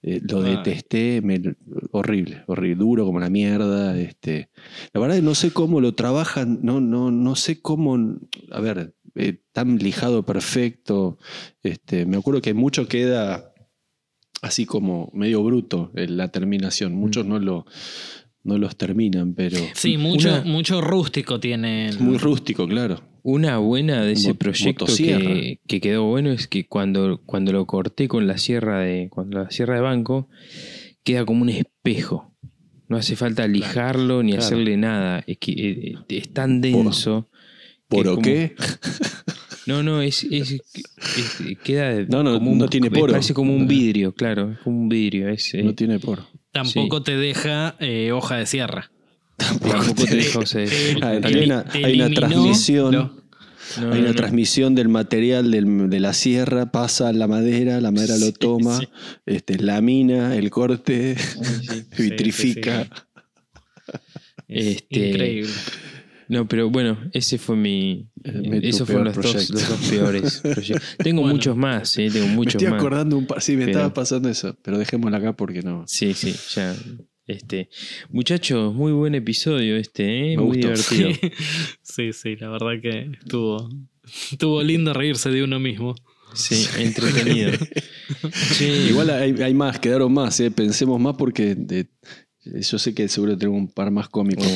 Eh, lo Ah. detesté, me- horrible, horrible, duro como la mierda. Este. La verdad es que no sé cómo lo trabajan, no, no, no sé cómo, a ver, eh, tan lijado perfecto. Este, me acuerdo que mucho queda así como medio bruto en la terminación. Muchos no, lo, no los terminan, pero Sí, mucho, Una- mucho rústico tiene. el- muy rústico, claro. Una buena de ese proyecto que, que quedó bueno es que cuando, cuando lo corté con la sierra de. Cuando la sierra de banco, queda como un espejo. No hace falta lijarlo ni claro. hacerle nada. Es que eh, es tan denso. que ¿Por es como- qué? [laughs] No, no, es, es- es- queda No, no, como un, no tiene poro. Parece como un vidrio, claro, es como un vidrio. Es, eh, No tiene por. Tampoco te deja eh, hoja de sierra. tampoco te deja, Te- Ah, te- hay una- hay una transmisión. no, Hay una no. transmisión del material del- de la sierra, pasa a la madera, la madera lo toma, sí. Este, lamina el corte, [laughs] sí. vitrifica. Este, Increíble. No, pero bueno, ese fue mi. Eh, tu esos fueron los dos, los dos peores [laughs] proyectos. Tengo Bueno. muchos más, eh, tengo Me muchos estoy más. acordando un par, sí, me Pero- estaba pasando eso, pero dejémosla acá porque no. Sí, sí, ya. Este, muchachos, muy buen episodio este, ¿eh? Muy gustó. divertido. Sí, sí, la verdad que estuvo, estuvo lindo reírse de uno mismo. Sí, entretenido. [laughs] Che, Igual hay, hay más, quedaron más, eh. pensemos más porque de- yo sé que seguro tenemos un par más cómicos.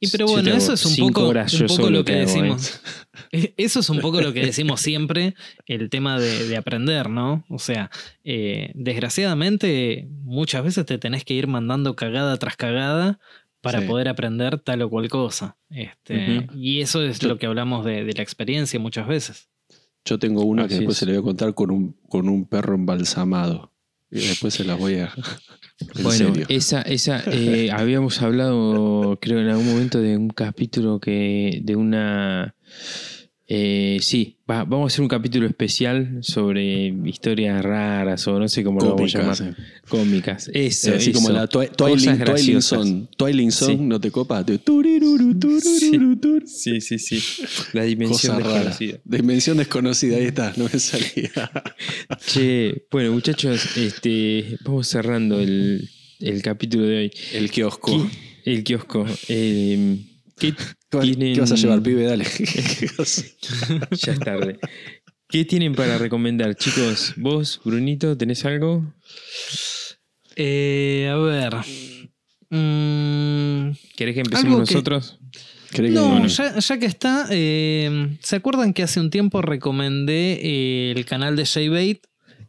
Y pero bueno, eso es un poco, horas un poco lo que hago, eh. decimos. [laughs] Eh, Eso es un poco lo que decimos siempre, el tema de, de aprender, ¿no? O sea, eh, desgraciadamente muchas veces te tenés que ir mandando cagada tras cagada para Sí. poder aprender tal o cual cosa. Este. Y eso es Yo- lo que hablamos de, de la experiencia muchas veces. Yo tengo una que después es. se le voy a contar con un, con un perro embalsamado. Y después se las voy a. [laughs] En Bueno, serio. esa, esa eh, [laughs] habíamos hablado, creo, en algún momento de un capítulo que. de una. Eh, sí, va- vamos a hacer un capítulo especial sobre historias raras o no sé cómo lo vamos a llamar. eh. Cómicas. Eso. Eh, Así como eso. la graciosas. Twilight Twilight Song, Sí. ¿no te copa? Sí, sí, sí. La dimensión Cosa rara. desconocida. Dimensión desconocida, ahí está, no me salía. [laughs] Che, bueno, muchachos, este, vamos cerrando el, el capítulo de hoy. El kiosco. ¿Qué- El kiosco. Eh, ¿qué, ¿Qué, va- tienen- qué vas a llevar, pibe? Dale. [laughs] ya es tarde. [laughs] ¿Qué tienen para recomendar, chicos? ¿Vos, Brunito, tenés algo? Eh, a ver. Mm, ¿Querés que empecemos nosotros? ¿Cree que- No, Bueno. ya, ya que está, eh, ¿se acuerdan que hace un tiempo recomendé eh, el canal de J-Bait?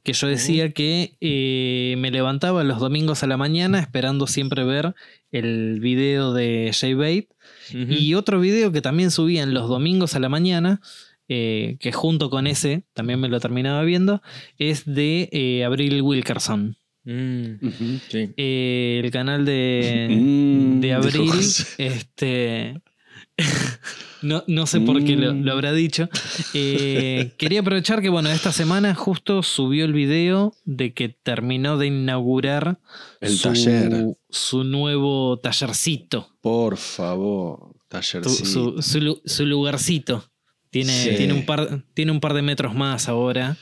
Que yo decía que eh, me levantaba los domingos a la mañana esperando siempre ver el video de Y otro video que también subían los domingos a la mañana, eh, que junto con ese también me lo terminaba viendo, es de eh, Abril Wilkerson. Mm, sí. Eh, el canal de, [laughs] Mm, de Abril. Este. No, no sé por qué lo, Mm. lo habrá dicho. Eh, [laughs] quería aprovechar que, bueno, esta semana justo subió el video de que terminó de inaugurar El su, taller. su nuevo tallercito. Por favor, tallercito. su- su lu- su lugarcito. Tiene, Sí. tiene, un par, tiene un par de metros más ahora.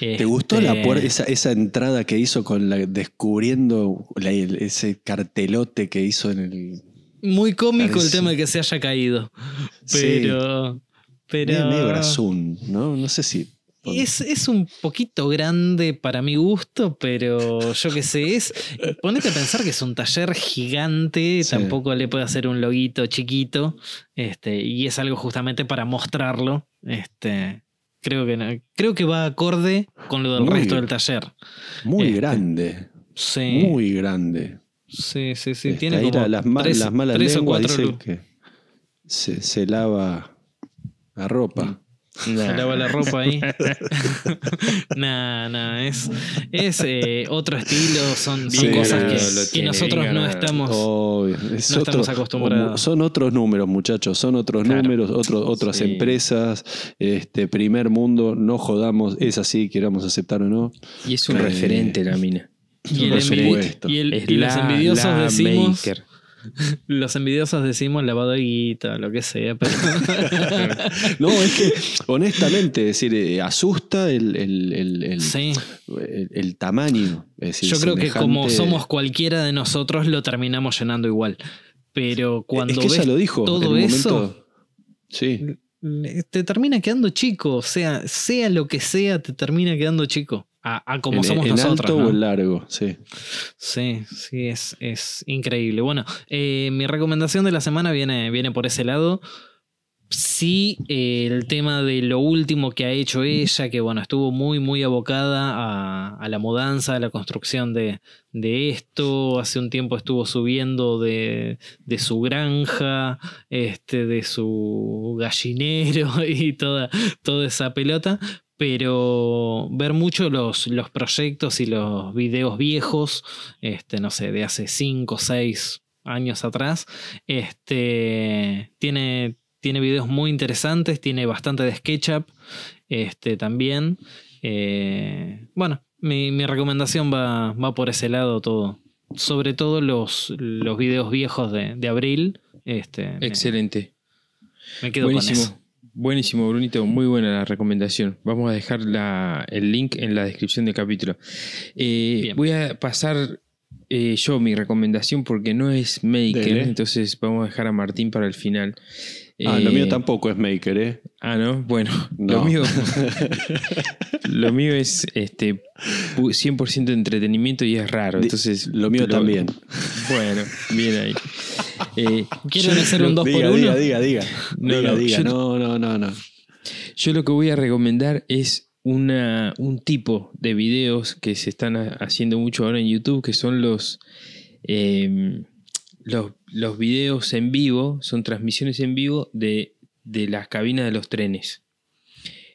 ¿Te gustó la Este, esa, esa entrada que hizo con la descubriendo la- ese cartelote que hizo en el. Muy cómico el tema de que se haya caído. Sí. Pero. pero Medio, medio grazún, ¿no? No sé si. Es, es un poquito grande para mi gusto, pero yo qué sé, es. Ponete a pensar que es un taller gigante, Sí. tampoco le puede hacer un loguito chiquito. Este, y es algo justamente para mostrarlo. Este. Creo que, no- creo que va acorde con lo del Muy resto del taller. Muy Este, grande. Sí. Muy grande. Sí, sí, sí. Este, Tiene ahí como la- las, ma- tres, las malas tres o lenguas cuatro dicen que se, se lava la ropa. Nah. Se lava la ropa ahí. [laughs] nah, nah, es, es eh, otro estilo, son, cosas que, que nosotros no estamos. Obvio, es no otro- estamos acostumbrados. Son otros números, muchachos. Son otros Claro. números, otro- otras Sí. empresas. Este primer mundo, no jodamos. Es así, queramos aceptar o no. Y es un Eh, referente la mina. Y, el y los envidiosos la decimos. maker. [laughs] Los envidiosos decimos lavado de guita, lo que sea, pero. [laughs] No, es que, honestamente, es decir, eh, asusta el, el- el- el- sí. el- el tamaño. Es decir, Yo creo que como somos cualquiera de nosotros, lo terminamos llenando igual. Pero cuando es que ves ella lo dijo. todo en eso, momento- Sí. te termina quedando chico. O sea, sea lo que sea, te termina quedando chico. A, a como en, somos en nosotros. alto ¿no? o en largo, sí. Sí, sí, es, es increíble. Bueno, eh, mi recomendación de la semana viene, viene por ese lado. Sí, eh, el tema de lo último que ha hecho ella, que bueno, estuvo muy, muy abocada a, a la mudanza, a la construcción de, de esto. Hace un tiempo estuvo subiendo de, de su granja, este, de su gallinero [laughs] y toda, toda esa pelota pero ver mucho los, los proyectos y los videos viejos, este, no sé, de hace 5 o 6 años atrás, este, tiene, tiene videos muy interesantes, tiene bastante de SketchUp este, también. Eh, bueno, mi, mi recomendación va, va por ese lado todo. Sobre todo los, los videos viejos de, de abril. Este, Excelente. me, quedo con eso. Buenísimo. Brunito. Muy buena la recomendación. Vamos a dejar la- el link en la descripción del capítulo. Eh, voy a pasar eh, yo mi recomendación porque no es Maker, Dele. entonces vamos a dejar a Martín para el final. Ah, lo Eh, mío tampoco es Maker, ¿eh? Ah, ¿no? Bueno, No. lo mío. [laughs] lo mío es este pu- 100% entretenimiento y es raro. Entonces. lo mío también. Bueno, bien ahí. [laughs] Eh, ¿Quieren yo hacer un dos diga, por diga, uno? diga, diga. No, diga, no, diga. yo- No, no, no, no. Yo lo que voy a recomendar es una, un tipo de videos que se están ha- haciendo mucho ahora en YouTube, que son los, eh, los, los videos en vivo, son transmisiones en vivo de, de las cabinas de los trenes.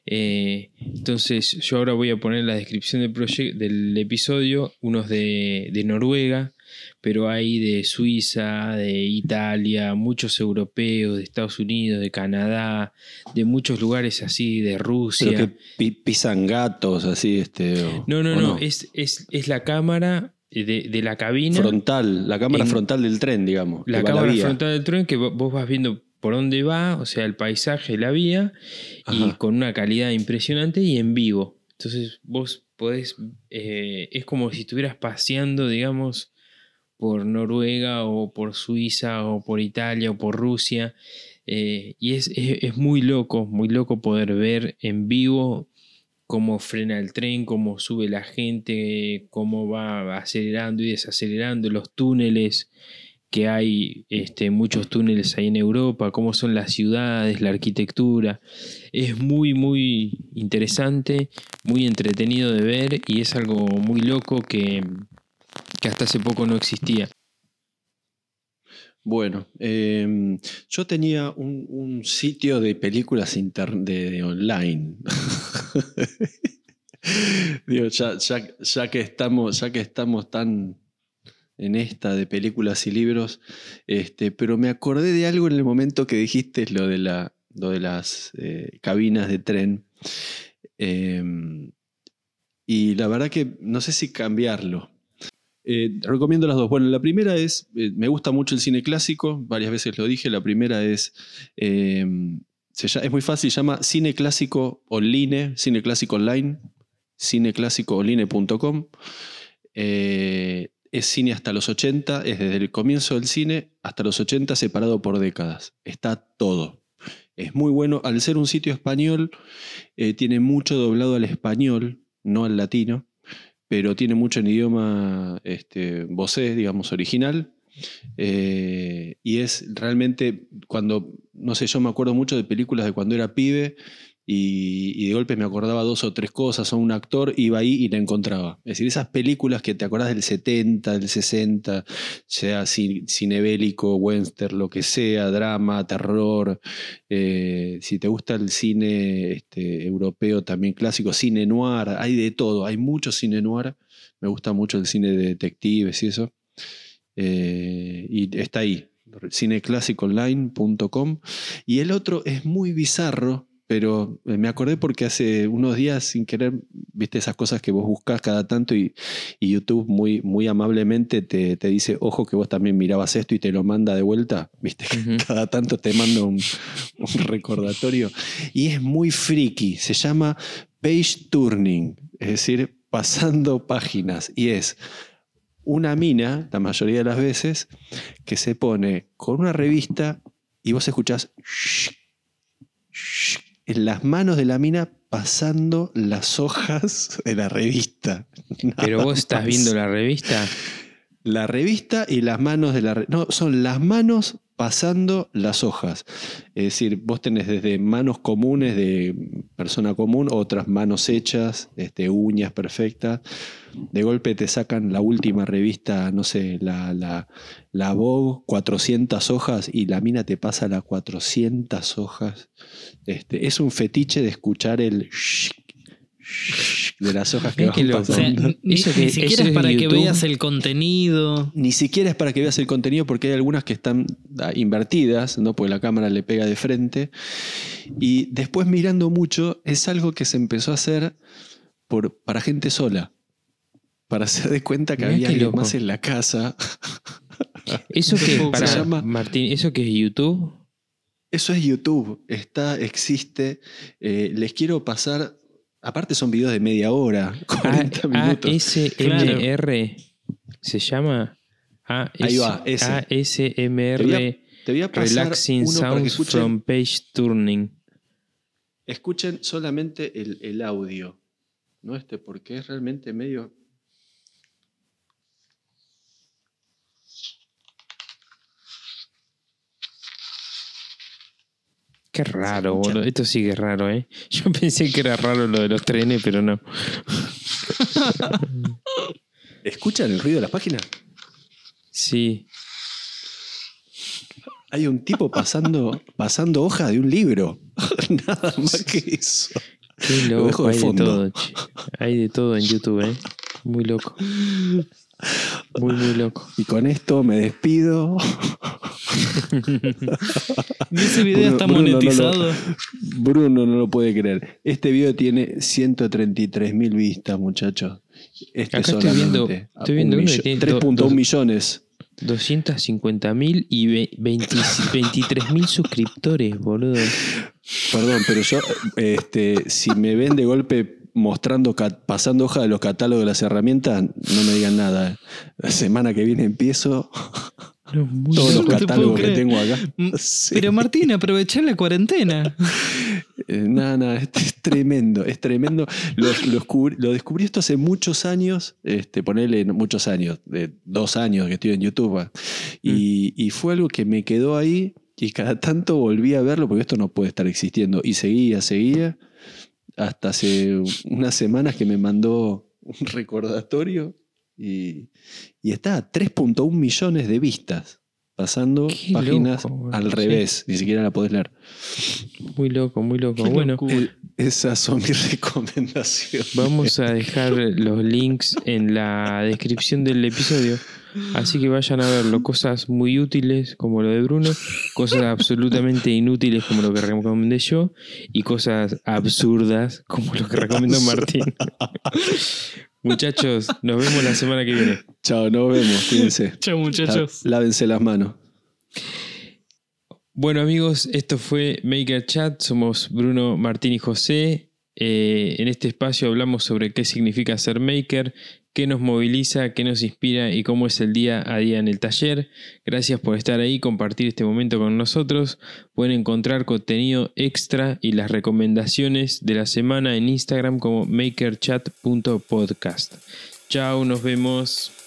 Eh, entonces yo ahora voy a poner en la descripción del, del episodio unos de, de Noruega, pero hay de Suiza, de Italia, muchos europeos, de Estados Unidos, de Canadá, de muchos lugares así, de Rusia. Pero que pi- pisan gatos, así, este. o- No, no, ¿o no, Es, es, es la cámara de, de la cabina. Frontal, la cámara En- frontal del tren, digamos. la cámara frontal del tren que vo- vos vas viendo por dónde va, o sea, el paisaje, la vía, y con una calidad impresionante y en vivo. Entonces vos podés, eh, es como si estuvieras paseando, digamos, por Noruega o por Suiza o por Italia o por Rusia. eh, y es, es- es muy loco, muy loco poder ver en vivo cómo frena el tren, cómo sube la gente, cómo va acelerando y desacelerando, los túneles que hay, este, muchos túneles ahí en Europa, cómo son las ciudades, la arquitectura. Es muy, muy interesante, muy entretenido de ver y es algo muy loco que, que hasta hace poco no existía. Bueno, eh, yo tenía un, sitio de películas de, de online. [laughs] Digo, ya, que estamos, ya que estamos tan en esta de películas y libros, este, pero me acordé de algo en el momento que dijiste lo de, la, lo de las eh, cabinas de tren. Eh, y la verdad que no sé si cambiarlo. Eh, recomiendo las dos. Bueno, la primera es, eh, me gusta mucho el cine clásico, varias veces lo dije. La primera es, eh, es muy fácil, se llama Cine Clásico Online, Cine Clásico Online, cineclásicoonline.com. Es cine hasta los 80, es desde el comienzo del cine hasta los 80 separado por décadas. Está todo. Es muy bueno. Al ser un sitio español, tiene mucho doblado al español, no al latino pero tiene mucho en idioma este, vocé, digamos, original. Eh, y es realmente cuando, no sé, yo me acuerdo mucho de películas de cuando era pibe y, de golpe me acordaba dos o tres cosas o un actor, iba ahí y la encontraba. Es decir, esas películas que te acordás del 70, del 60, sea ci- cine bélico, western, lo que sea, drama, terror, eh, si te gusta el cine este, europeo también clásico, cine noir, hay de todo, hay mucho cine noir. Me gusta mucho el cine de detectives y eso. Eh, y está ahí, cineclásicoonline.com. Y el otro es muy bizarro, pero eh, me acordé porque hace unos días, sin querer, viste esas cosas que vos buscas cada tanto y, y YouTube muy, muy amablemente te, te dice, ojo que vos también mirabas esto y te lo manda de vuelta, viste, [laughs] Ujú. cada tanto te manda un, un recordatorio. Y es muy friki, se llama page turning, es decir, pasando páginas. Y es una mina, la mayoría de las veces, que se pone con una revista y vos escuchás en las manos de la mina pasando las hojas de la revista. Pero vos estás viendo la revista. La revista y las manos de la... No, son las manos pasando las hojas. Es decir, vos tenés desde manos comunes de persona común, otras manos hechas, este, uñas perfectas. De golpe te sacan la última revista, no sé, la, la, la Vogue, 400 hojas, y la mina te pasa las 400 hojas. Este, es un fetiche de escuchar el... de las hojas que van loco. O sea, pasando. [laughs] ni, Eso que- ni eso siquiera es es para que veas el contenido. Ni siquiera es para que veas el contenido porque hay algunas que están ah, invertidas, ¿no? porque la cámara le pega de frente. Y después mirando mucho, es algo que se empezó a hacer por, para gente sola. Para hacer de cuenta que Mirá había loco. más en la casa. [laughs] Eso que, Se para, llama- Martín, eso que es YouTube. Eso es YouTube. Está, existe. Eh, les quiero pasar. Aparte son videos de media hora, [laughs] 40 minutos. ASMR se llama. Ahí va, ese. ASMR Te voy Te voy a pasar Relaxing escuchen, from page turning. escuchen solamente el, el audio. No este, porque es realmente medio. Qué raro, boludo. Esto sí que es raro, ¿eh? [laughs] Yo pensé que era raro lo de los trenes, pero no. [laughs] ¿Escuchan el ruido de las páginas? Sí. Hay un tipo pasando, pasando hojas de un libro. [laughs] Nada más que eso. Qué Lo dejo loco. de Hay de todo, che. Hay de todo en YouTube, ¿eh? Muy loco. Muy, muy loco. Y con esto me despido. Y ese video Bruno- está Bruno no lo- monetizado. Bruno no lo puede creer. Este video tiene 133 mil vistas, muchachos. Este Acá estoy viendo- estoy viendo Un uno que millo- tiene 3.1 do- dos- millones. 250.000 y ve- 20 23.000 suscriptores, boludo. Perdón, pero yo, este, si me ven de golpe mostrando, pasando hoja de los catálogos de las herramientas, no me digan nada. La semana que viene empiezo No, muy todos los te catálogos que tengo acá. Mm, [laughs] Sí. Pero Martín, aprovechá la cuarentena. [laughs] Eh, Nada, nada, es, es tremendo, es tremendo. Lo, lo descubrí, lo descubrí esto hace muchos años, este, ponerle muchos años, de dos años que estoy en YouTube. va. Y, y fue algo que me quedó ahí y cada tanto volví a verlo porque esto no puede estar existiendo. Y seguía, seguía, hasta hace unas semanas que me mandó un recordatorio y, y está a 3.1 millones de vistas. Pasando Qué páginas loco, al sí. revés, ni siquiera la podés leer. Muy loco, muy loco. Qué Bueno, locura. Esas son mis [laughs] recomendaciones. vamos a dejar los links en la descripción del episodio. Así que vayan a verlo. Cosas muy útiles como lo de Bruno, cosas absolutamente inútiles como lo que recomendé yo y cosas absurdas como lo que recomendó Martín. [laughs] Muchachos, nos vemos la semana que viene. Chao, nos vemos. Cuídense. [laughs] Chao, muchachos. Lá- Lávense las manos. Bueno amigos, esto fue Maker Chat, somos Bruno, Martín y José. Eh, en este espacio hablamos sobre qué significa ser maker, qué nos moviliza, qué nos inspira y cómo es el día a día en el taller. Gracias por estar ahí, compartir este momento con nosotros. Pueden encontrar contenido extra y las recomendaciones de la semana en Instagram como makerchat.podcast. Chao, nos vemos.